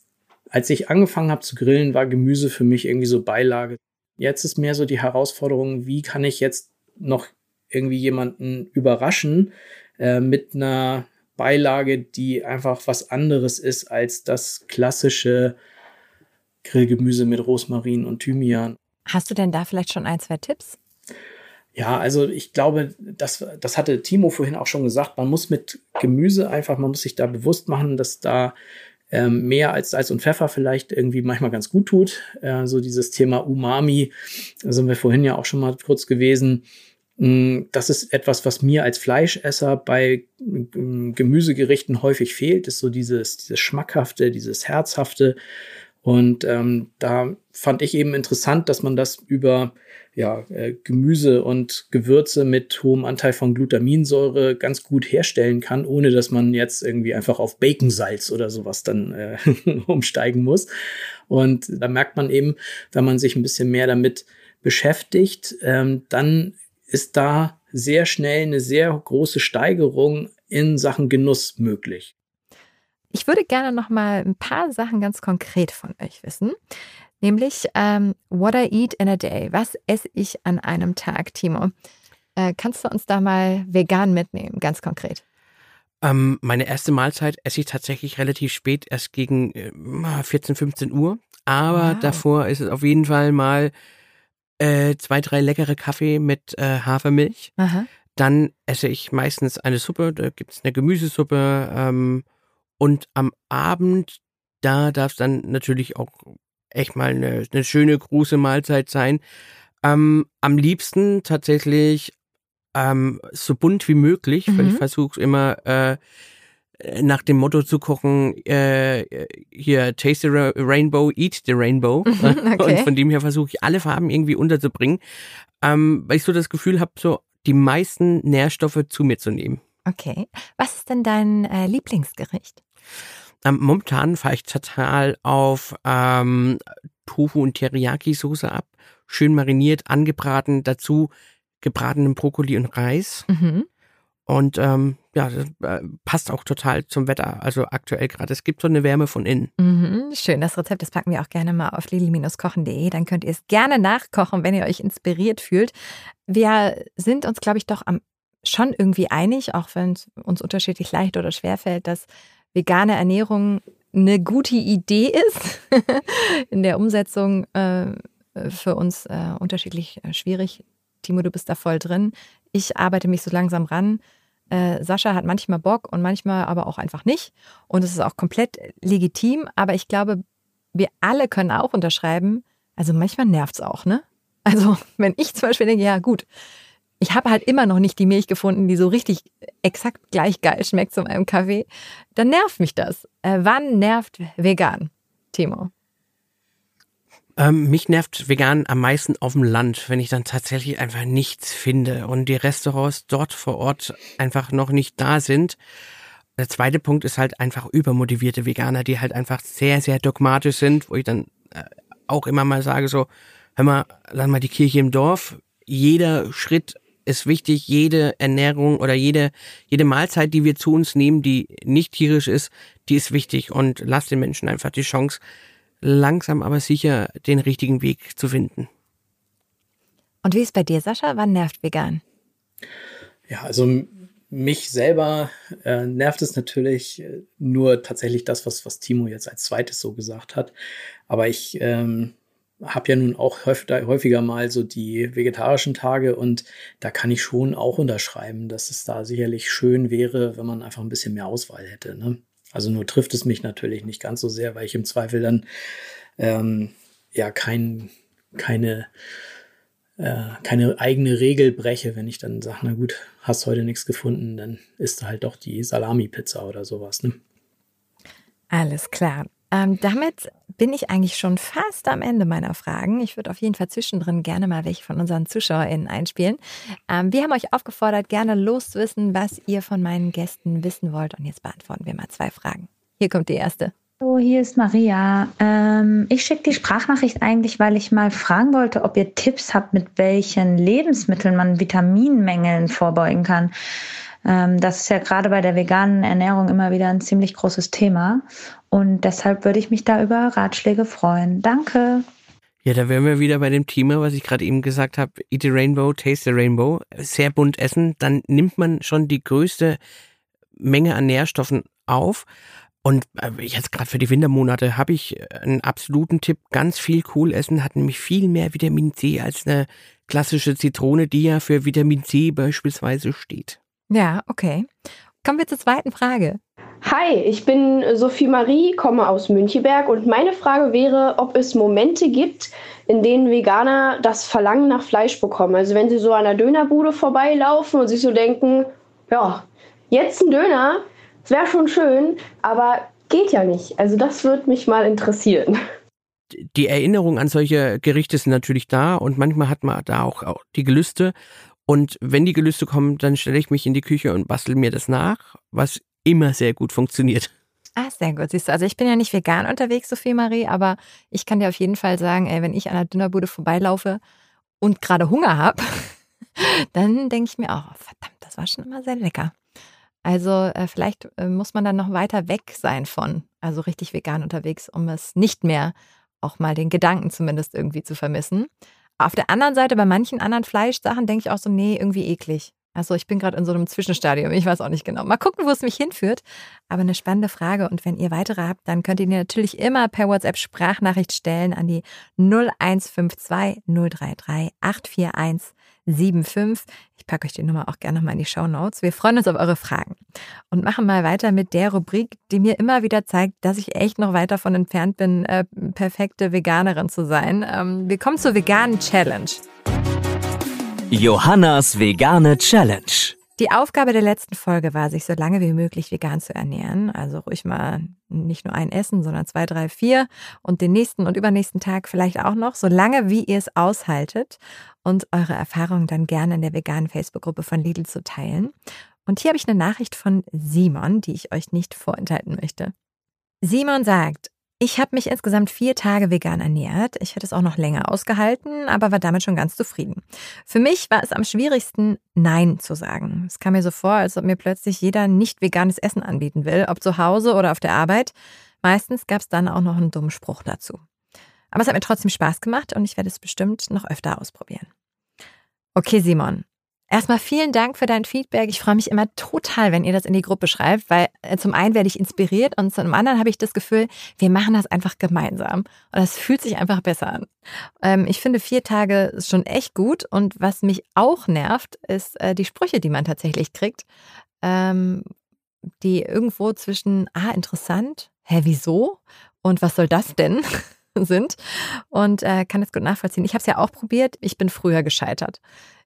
als ich angefangen habe zu grillen, war Gemüse für mich irgendwie so Beilage. Jetzt ist mehr so die Herausforderung, wie kann ich jetzt noch irgendwie jemanden überraschen äh, mit einer Beilage, die einfach was anderes ist als das klassische Grillgemüse mit Rosmarin und Thymian. Hast du denn da vielleicht schon ein, zwei Tipps? Ja, also ich glaube, das, das hatte Timo vorhin auch schon gesagt, man muss mit Gemüse einfach, man muss sich da bewusst machen, dass da ähm, mehr als Salz und Pfeffer vielleicht irgendwie manchmal ganz gut tut. Äh, so dieses Thema Umami, da sind wir vorhin ja auch schon mal kurz gewesen. Mm, das ist etwas, was mir als Fleischesser bei mm, Gemüsegerichten häufig fehlt, ist so dieses, dieses Schmackhafte, dieses Herzhafte. Und ähm, da fand ich eben interessant, dass man das über ja, äh, Gemüse und Gewürze mit hohem Anteil von Glutaminsäure ganz gut herstellen kann, ohne dass man jetzt irgendwie einfach auf Baconsalz oder sowas dann äh, umsteigen muss. Und da merkt man eben, wenn man sich ein bisschen mehr damit beschäftigt, ähm, dann ist da sehr schnell eine sehr große Steigerung in Sachen Genuss möglich. Ich würde gerne noch mal ein paar Sachen ganz konkret von euch wissen. Nämlich, ähm, what I eat in a day. Was esse ich an einem Tag, Timo? Äh, kannst du uns da mal vegan mitnehmen, ganz konkret? Ähm, meine erste Mahlzeit esse ich tatsächlich relativ spät, erst gegen äh, 14, 15 Uhr. Aber wow. davor ist es auf jeden Fall mal äh, zwei, drei leckere Kaffee mit äh, Hafermilch. Aha. Dann esse ich meistens eine Suppe, da gibt es eine Gemüsesuppe. Ähm, und am Abend, da darf es dann natürlich auch echt mal eine, eine schöne große Mahlzeit sein. Ähm, am liebsten tatsächlich ähm, so bunt wie möglich, mhm. weil ich mhm. versuche immer äh, nach dem Motto zu kochen, äh, hier Taste the Rainbow, Eat the Rainbow. okay. Und von dem her versuche ich alle Farben irgendwie unterzubringen, ähm, weil ich so das Gefühl habe, so die meisten Nährstoffe zu mir zu nehmen. Okay. Was ist denn dein äh, Lieblingsgericht? Ähm, momentan fahre ich total auf ähm, Tofu und Teriyaki-Soße ab. Schön mariniert, angebraten, dazu gebratenen Brokkoli und Reis. Mhm. Und ähm, ja, das äh, passt auch total zum Wetter. Also aktuell gerade. Es gibt so eine Wärme von innen. Mhm, schön. Das Rezept, das packen wir auch gerne mal auf lili-kochen.de. Dann könnt ihr es gerne nachkochen, wenn ihr euch inspiriert fühlt. Wir sind uns, glaube ich, doch am, schon irgendwie einig, auch wenn es uns unterschiedlich leicht oder schwer fällt, dass vegane Ernährung eine gute Idee ist. In der Umsetzung äh, für uns äh, unterschiedlich äh, schwierig. Timo, du bist da voll drin. Ich arbeite mich so langsam ran. Äh, Sascha hat manchmal Bock und manchmal aber auch einfach nicht. Und es ist auch komplett legitim. Aber ich glaube, wir alle können auch unterschreiben. Also manchmal nervt es auch, ne? Also wenn ich zum Beispiel denke, ja gut, ich habe halt immer noch nicht die Milch gefunden, die so richtig exakt gleich geil schmeckt zu meinem Kaffee, dann nervt mich das. Äh, wann nervt vegan, Timo? Ähm, mich nervt vegan am meisten auf dem Land, wenn ich dann tatsächlich einfach nichts finde und die Restaurants dort vor Ort einfach noch nicht da sind. Der zweite Punkt ist halt einfach übermotivierte Veganer, die halt einfach sehr, sehr dogmatisch sind, wo ich dann äh, auch immer mal sage so, hör mal, lass mal die Kirche im Dorf. Jeder Schritt ist wichtig, jede Ernährung oder jede, jede Mahlzeit, die wir zu uns nehmen, die nicht tierisch ist, die ist wichtig und lass den Menschen einfach die Chance, langsam aber sicher den richtigen Weg zu finden. Und wie ist bei dir, Sascha? Wann nervt vegan? Ja, also mich selber äh, nervt es natürlich äh, nur tatsächlich das, was, was Timo jetzt als zweites so gesagt hat. Aber ich ähm, habe ja nun auch häufiger, häufiger mal so die vegetarischen Tage und da kann ich schon auch unterschreiben, dass es da sicherlich schön wäre, wenn man einfach ein bisschen mehr Auswahl hätte. Ne? Also nur trifft es mich natürlich nicht ganz so sehr, weil ich im Zweifel dann ähm, ja kein, keine äh, keine eigene Regel breche, wenn ich dann sage, na gut, hast heute nichts gefunden, dann ist halt doch die Salami-Pizza oder sowas. Ne? Alles klar. Ähm, damit bin ich eigentlich schon fast am Ende meiner Fragen. Ich würde auf jeden Fall zwischendrin gerne mal welche von unseren ZuschauerInnen einspielen. Ähm, wir haben euch aufgefordert, gerne loszuwissen, was ihr von meinen Gästen wissen wollt. Und jetzt beantworten wir mal zwei Fragen. Hier kommt die erste. Hallo, hier ist Maria. Ähm, ich schicke die Sprachnachricht eigentlich, weil ich mal fragen wollte, ob ihr Tipps habt, mit welchen Lebensmitteln man Vitaminmängeln vorbeugen kann. Ähm, das ist ja gerade bei der veganen Ernährung immer wieder ein ziemlich großes Thema. Und deshalb würde ich mich da über Ratschläge freuen. Danke. Ja, da wären wir wieder bei dem Thema, was ich gerade eben gesagt habe. Eat the Rainbow, Taste the Rainbow. Sehr bunt essen. Dann nimmt man schon die größte Menge an Nährstoffen auf. Und äh, jetzt gerade für die Wintermonate habe ich einen absoluten Tipp. Ganz viel cool essen hat nämlich viel mehr Vitamin C als eine klassische Zitrone, die ja für Vitamin C beispielsweise steht. Ja, okay. Kommen wir zur zweiten Frage. Hi, ich bin Sophie Marie, komme aus Müncheberg und meine Frage wäre, ob es Momente gibt, in denen Veganer das Verlangen nach Fleisch bekommen. Also wenn sie so an der Dönerbude vorbeilaufen und sich so denken, ja, jetzt ein Döner, wäre schon schön, aber geht ja nicht. Also das würde mich mal interessieren. Die Erinnerung an solche Gerichte sind natürlich da und manchmal hat man da auch, auch die Gelüste. Und wenn die Gelüste kommen, dann stelle ich mich in die Küche und bastel mir das nach, was immer sehr gut funktioniert. Ah, sehr gut. Siehst du, also ich bin ja nicht vegan unterwegs, Sophie Marie, aber ich kann dir auf jeden Fall sagen, ey, wenn ich an der Dünnerbude vorbeilaufe und gerade Hunger habe, dann denke ich mir auch, oh, verdammt, das war schon immer sehr lecker. Also äh, vielleicht äh, muss man dann noch weiter weg sein von, also richtig vegan unterwegs, um es nicht mehr auch mal den Gedanken zumindest irgendwie zu vermissen. Auf der anderen Seite, bei manchen anderen Fleischsachen denke ich auch so, nee, irgendwie eklig. Also ich bin gerade in so einem Zwischenstadium, ich weiß auch nicht genau. Mal gucken, wo es mich hinführt. Aber eine spannende Frage. Und wenn ihr weitere habt, dann könnt ihr natürlich immer per WhatsApp Sprachnachricht stellen an die 0152 033 841 75. Ich packe euch die Nummer auch gerne nochmal in die Show Notes. Wir freuen uns auf eure Fragen und machen mal weiter mit der Rubrik, die mir immer wieder zeigt, dass ich echt noch weit davon entfernt bin, äh, perfekte Veganerin zu sein. Ähm, wir kommen zur veganen Challenge. Johannas vegane Challenge. Die Aufgabe der letzten Folge war, sich so lange wie möglich vegan zu ernähren. Also ruhig mal nicht nur ein Essen, sondern zwei, drei, vier und den nächsten und übernächsten Tag vielleicht auch noch, so lange wie ihr es aushaltet und eure Erfahrungen dann gerne in der veganen Facebook-Gruppe von Lidl zu teilen. Und hier habe ich eine Nachricht von Simon, die ich euch nicht vorenthalten möchte. Simon sagt, ich habe mich insgesamt vier Tage vegan ernährt. Ich hätte es auch noch länger ausgehalten, aber war damit schon ganz zufrieden. Für mich war es am schwierigsten, Nein zu sagen. Es kam mir so vor, als ob mir plötzlich jeder nicht veganes Essen anbieten will, ob zu Hause oder auf der Arbeit. Meistens gab es dann auch noch einen dummen Spruch dazu. Aber es hat mir trotzdem Spaß gemacht und ich werde es bestimmt noch öfter ausprobieren. Okay, Simon, Erstmal vielen Dank für dein Feedback. Ich freue mich immer total, wenn ihr das in die Gruppe schreibt, weil äh, zum einen werde ich inspiriert und zum anderen habe ich das Gefühl, wir machen das einfach gemeinsam. Und das fühlt sich einfach besser an. Ähm, ich finde vier Tage ist schon echt gut und was mich auch nervt, ist äh, die Sprüche, die man tatsächlich kriegt, ähm, die irgendwo zwischen, ah, interessant, hä, wieso? Und was soll das denn? sind und äh, kann es gut nachvollziehen. Ich habe es ja auch probiert. Ich bin früher gescheitert.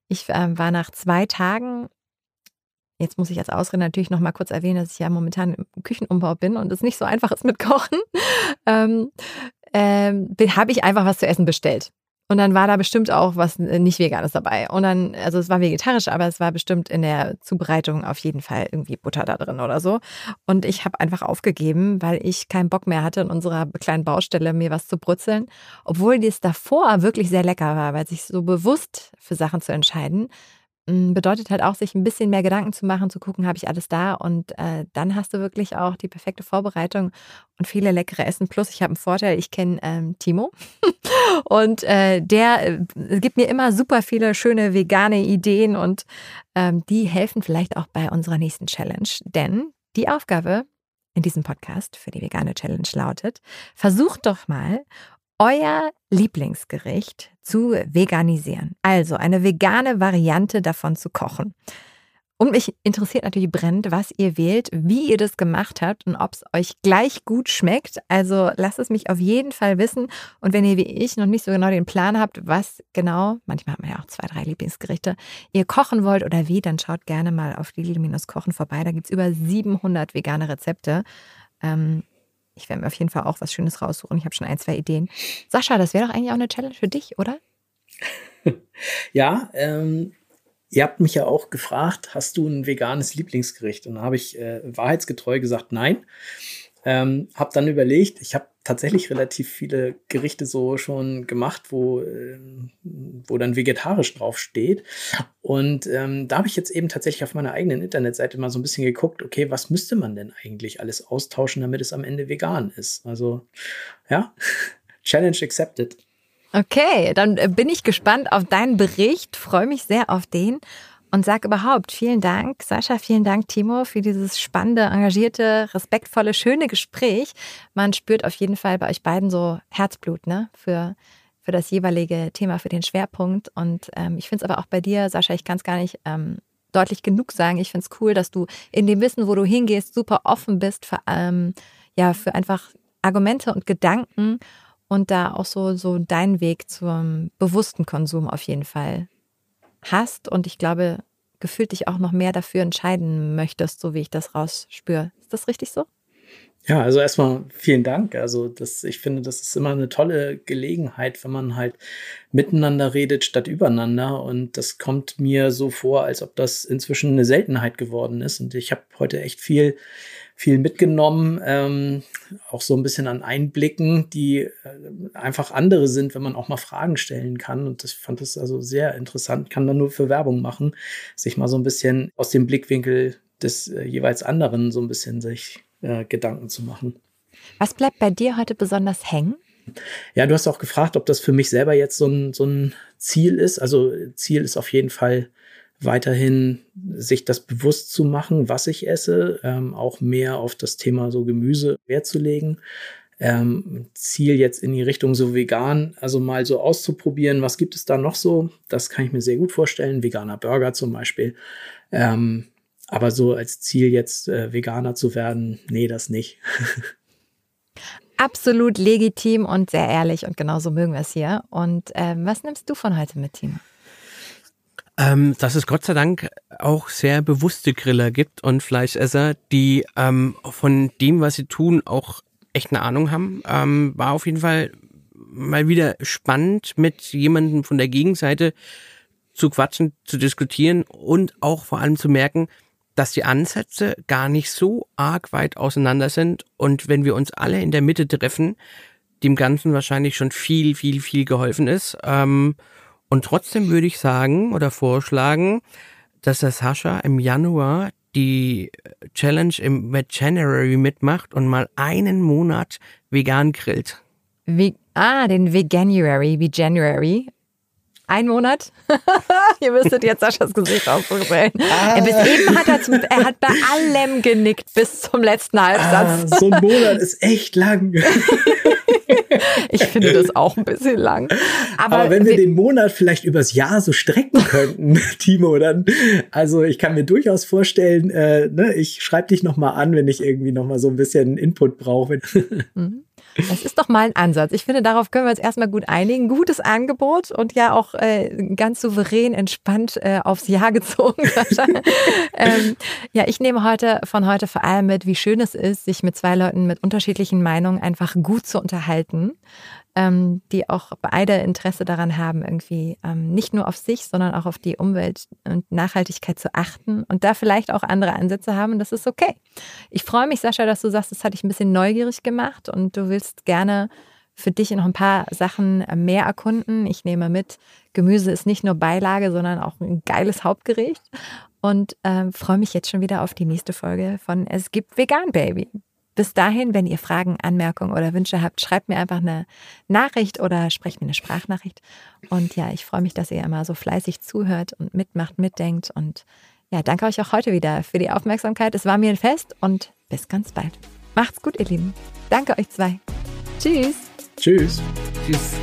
Ich äh, war nach zwei Tagen, jetzt muss ich als Ausrede natürlich noch mal kurz erwähnen, dass ich ja momentan im Küchenumbau bin und es nicht so einfach ist mit Kochen, ähm, ähm, habe ich einfach was zu essen bestellt. Und dann war da bestimmt auch was äh, nicht Veganes dabei. Und dann, also es war vegetarisch, aber es war bestimmt in der Zubereitung auf jeden Fall irgendwie Butter da drin oder so. Und ich habe einfach aufgegeben, weil ich keinen Bock mehr hatte, in unserer kleinen Baustelle mir was zu brutzeln. Obwohl das davor wirklich sehr lecker war, weil sich so bewusst für Sachen zu entscheiden, bedeutet halt auch, sich ein bisschen mehr Gedanken zu machen, zu gucken, habe ich alles da und äh, dann hast du wirklich auch die perfekte Vorbereitung und viele leckere Essen. Plus, ich habe einen Vorteil, ich kenne ähm, Timo und äh, der äh, gibt mir immer super viele schöne vegane Ideen und ähm, die helfen vielleicht auch bei unserer nächsten Challenge. Denn die Aufgabe in diesem Podcast für die vegane Challenge lautet, versucht doch mal euer Lieblingsgericht zu veganisieren. Also eine vegane Variante davon zu kochen. Und mich interessiert natürlich brennend, was ihr wählt, wie ihr das gemacht habt und ob es euch gleich gut schmeckt. Also lasst es mich auf jeden Fall wissen. Und wenn ihr wie ich noch nicht so genau den Plan habt, was genau, manchmal hat man ja auch zwei, drei Lieblingsgerichte, ihr kochen wollt oder wie, dann schaut gerne mal auf Lidl-Kochen vorbei. Da gibt es über 700 vegane Rezepte. Ähm, ich werde mir auf jeden Fall auch was Schönes raussuchen. Ich habe schon ein, zwei Ideen. Sascha, das wäre doch eigentlich auch eine Challenge für dich, oder? ja, ähm, Ihr habt mich ja auch gefragt, hast du ein veganes Lieblingsgericht? Und da habe ich äh, wahrheitsgetreu gesagt, nein. Ähm, habe dann überlegt, ich habe tatsächlich relativ viele Gerichte so schon gemacht, wo, äh, wo dann vegetarisch drauf steht. Und ähm, da habe ich jetzt eben tatsächlich auf meiner eigenen Internetseite mal so ein bisschen geguckt, okay, was müsste man denn eigentlich alles austauschen, damit es am Ende vegan ist? Also ja, Challenge accepted. Okay, dann äh, bin ich gespannt auf deinen Bericht, freue mich sehr auf den und sag überhaupt vielen Dank, Sascha, vielen Dank, Timo, für dieses spannende, engagierte, respektvolle, schöne Gespräch. Man spürt auf jeden Fall bei euch beiden so Herzblut, ne, für, für das jeweilige Thema, für den Schwerpunkt. Und ähm, ich finde es aber auch bei dir, Sascha, ich kann es gar nicht ähm, deutlich genug sagen. Ich finde es cool, dass du in dem Wissen, wo du hingehst, super offen bist für, ähm, ja, für einfach Argumente und Gedanken und da auch so, so deinen Weg zum bewussten Konsum auf jeden Fall hast und ich glaube, gefühlt dich auch noch mehr dafür entscheiden möchtest, so wie ich das rausspüre. Ist das richtig so? Ja, also erstmal vielen Dank. Also das, ich finde, das ist immer eine tolle Gelegenheit, wenn man halt miteinander redet statt übereinander. Und das kommt mir so vor, als ob das inzwischen eine Seltenheit geworden ist. Und ich habe heute echt viel viel mitgenommen, ähm, auch so ein bisschen an Einblicken, die äh, einfach andere sind, wenn man auch mal Fragen stellen kann. Und das fand es also sehr interessant, kann man nur für Werbung machen, sich mal so ein bisschen aus dem Blickwinkel des äh, jeweils anderen so ein bisschen sich äh, Gedanken zu machen. Was bleibt bei dir heute besonders hängen? Ja, du hast auch gefragt, ob das für mich selber jetzt so ein, so ein Ziel ist. Also Ziel ist auf jeden Fall weiterhin sich das bewusst zu machen, was ich esse, ähm, auch mehr auf das Thema so Gemüse Wert zu legen. Ähm, Ziel jetzt in die Richtung so vegan, also mal so auszuprobieren, was gibt es da noch so? Das kann ich mir sehr gut vorstellen. Veganer Burger zum Beispiel. Ähm, aber so als Ziel jetzt äh, Veganer zu werden, nee, das nicht. Absolut legitim und sehr ehrlich und genauso mögen wir es hier. Und ähm, was nimmst du von heute mit, Timo? Ähm, dass es Gott sei Dank auch sehr bewusste Griller gibt und Fleischesser, die ähm, von dem, was sie tun, auch echt eine Ahnung haben. Ähm, war auf jeden Fall mal wieder spannend, mit jemandem von der Gegenseite zu quatschen, zu diskutieren und auch vor allem zu merken, dass die Ansätze gar nicht so arg weit auseinander sind und wenn wir uns alle in der Mitte treffen, dem Ganzen wahrscheinlich schon viel, viel, viel geholfen ist. Ähm, und trotzdem würde ich sagen oder vorschlagen, dass der Sascha im Januar die Challenge im January mitmacht und mal einen Monat vegan grillt. Wie, ah, den Veganuary, wie January. Ein Monat? Ihr müsstet jetzt Saschas Gesicht aufstellen. Ah. Bis eben hat er, zum, er hat bei allem genickt bis zum letzten Halbsatz. Ah, so ein Monat ist echt lang. ich finde das auch ein bisschen lang. Aber, Aber wenn wir, wir den Monat vielleicht übers Jahr so strecken könnten, Timo, dann, also ich kann mir durchaus vorstellen, äh, ne, ich schreibe dich nochmal an, wenn ich irgendwie nochmal so ein bisschen Input brauche. Mhm. Das ist doch mal ein Ansatz. Ich finde, darauf können wir uns erstmal gut einigen. Gutes Angebot und ja auch äh, ganz souverän, entspannt äh, aufs Jahr gezogen. ähm, ja, ich nehme heute von heute vor allem mit, wie schön es ist, sich mit zwei Leuten mit unterschiedlichen Meinungen einfach gut zu unterhalten ähm, die auch beide Interesse daran haben, irgendwie ähm, nicht nur auf sich, sondern auch auf die Umwelt und Nachhaltigkeit zu achten und da vielleicht auch andere Ansätze haben. Das ist okay. Ich freue mich, Sascha, dass du sagst, das hat dich ein bisschen neugierig gemacht und du willst gerne für dich noch ein paar Sachen äh, mehr erkunden. Ich nehme mit, Gemüse ist nicht nur Beilage, sondern auch ein geiles Hauptgericht. Und äh, freue mich jetzt schon wieder auf die nächste Folge von Es gibt Vegan Baby. Bis dahin, wenn ihr Fragen, Anmerkungen oder Wünsche habt, schreibt mir einfach eine Nachricht oder sprecht mir eine Sprachnachricht. Und ja, ich freue mich, dass ihr immer so fleißig zuhört und mitmacht, mitdenkt. Und ja, danke euch auch heute wieder für die Aufmerksamkeit. Es war mir ein Fest und bis ganz bald. Macht's gut, ihr Lieben. Danke euch zwei. Tschüss. Tschüss. Tschüss.